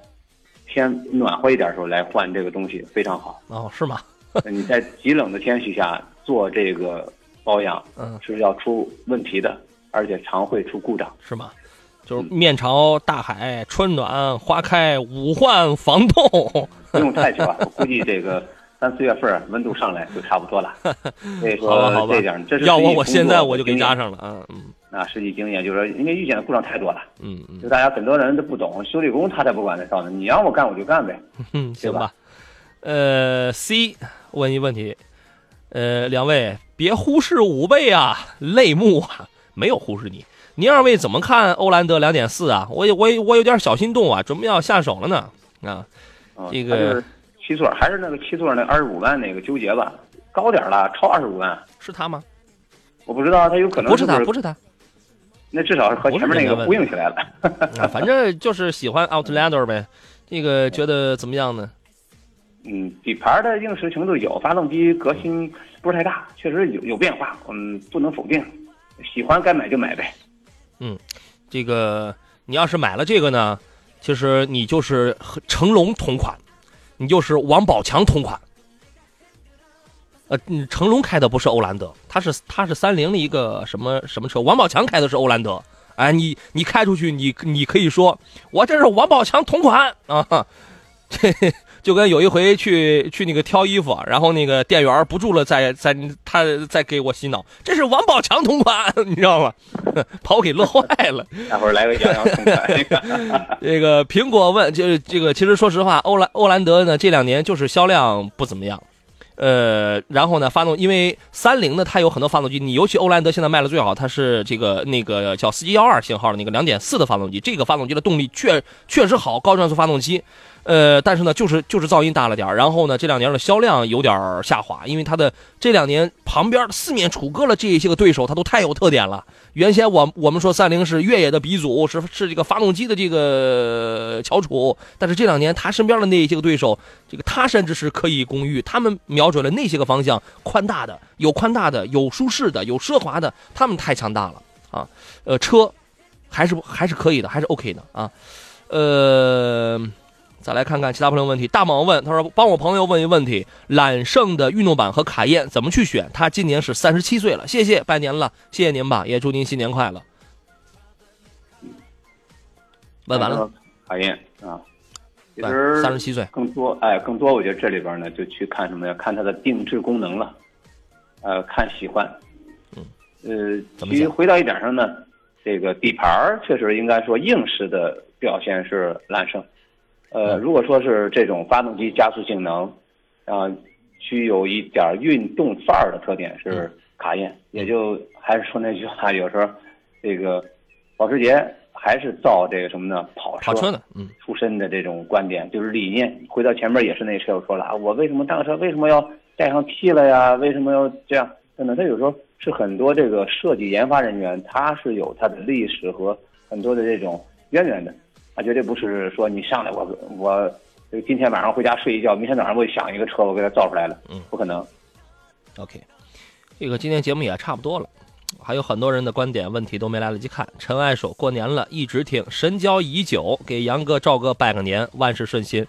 天暖和一点的时候来换这个东西，非常好。哦，是吗？你在极冷的天气下做这个保养，嗯，是要出问题的，而且常会出故障，是吗？就是面朝大海，春暖花开，五换防冻，不用太久啊。我估计这个三四月份温度上来就差不多了。所以说这点，这是要我我现在我就给加上了啊。嗯，啊，实际经验就是说，因为遇见的故障太多了。嗯嗯，就大家很多人都不懂，修理工他才不管那套呢。你让我干我就干呗。嗯，行吧。呃，C 问一问题，呃，两位别忽视五倍啊，泪目啊，没有忽视你。您二位怎么看欧蓝德两点四啊？我我我有点小心动啊，准备要下手了呢。啊，这个七座还是那个七座那二十五万那个纠结吧，高点了，超二十五万是他吗？我不知道，他有可能不是他，不是他。那至少是和前面那个呼应起来了。啊，反正就是喜欢 Outlander 呗。这个觉得怎么样呢？嗯，底盘的硬实程度有，发动机革新不是太大，确实有有变化，嗯，不能否定。喜欢该买就买呗。嗯，这个你要是买了这个呢，其实你就是和成龙同款，你就是王宝强同款。呃，成龙开的不是欧蓝德，他是他是三菱的一个什么什么车，王宝强开的是欧蓝德。哎，你你开出去，你你可以说我这是王宝强同款啊。这就跟有一回去去那个挑衣服，然后那个店员不住了，在在他在给我洗脑，这是王宝强同款，你知道吗？把我给乐坏了。待会儿来个杨洋同款。这个苹果问，就是这个，其实说实话，欧蓝欧蓝德呢这两年就是销量不怎么样，呃，然后呢发动，因为三菱呢它有很多发动机，你尤其欧蓝德现在卖的最好，它是这个那个叫四 G 幺二型号的那个两点四的发动机，这个发动机的动力确确实好，高转速发动机。呃，但是呢，就是就是噪音大了点，然后呢，这两年的销量有点下滑，因为它的这两年旁边四面楚歌的这些个对手，它都太有特点了。原先我我们说三菱是越野的鼻祖，是是这个发动机的这个翘楚，但是这两年他身边的那些个对手，这个他甚至是可以攻玉，他们瞄准了那些个方向，宽大的有宽大的，有舒适的，有奢华的，他们太强大了啊。呃，车还是还是可以的，还是 OK 的啊。呃。再来看看其他朋友问题。大猛问他说：“帮我朋友问一问题，揽胜的运动版和卡宴怎么去选？他今年是三十七岁了，谢谢拜年了，谢谢您吧，也祝您新年快乐。”问完了，卡宴啊，其实三十七岁更多哎，更多我觉得这里边呢就去看什么呀？看它的定制功能了，呃，看喜欢。嗯，呃，其实回到一点上呢，这个底盘确实应该说硬实的表现是揽胜。呃，如果说是这种发动机加速性能，啊，具有一点运动范儿的特点是卡宴，也就还是说那句话，有时候这个保时捷还是造这个什么呢？跑车，跑车的，嗯，出身的这种观点就是理念。回到前面也是那车友说了啊，我为什么当车为什么要带上 T 了呀？为什么要这样？等等，他有时候是很多这个设计研发人员，他是有他的历史和很多的这种渊源的。啊，绝对不是说你上来我我，今天晚上回家睡一觉，明天早上我就想一个车，我给它造出来了，嗯，不可能。OK，这个今天节目也差不多了，还有很多人的观点问题都没来得及看。陈爱说过年了，一直听，神交已久，给杨哥、赵哥拜个年，万事顺心。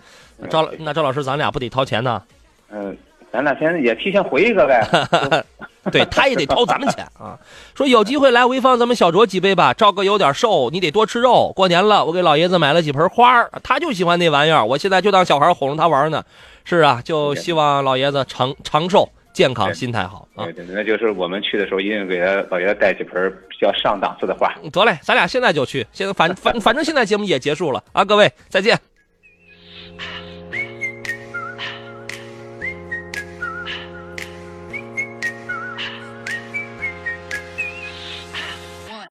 赵那赵老师，咱俩不得掏钱呢？嗯，咱俩先也提前回一个呗。对他也得掏咱们钱啊！说有机会来潍坊，咱们小酌几杯吧。赵哥有点瘦，你得多吃肉。过年了，我给老爷子买了几盆花他就喜欢那玩意儿。我现在就当小孩哄着他玩呢。是啊，就希望老爷子长长寿、健康、心态好啊。对对，那就是我们去的时候一定给他老爷子带几盆比较上档次的花。得嘞，咱俩现在就去。现在反反反正现在节目也结束了啊，各位再见。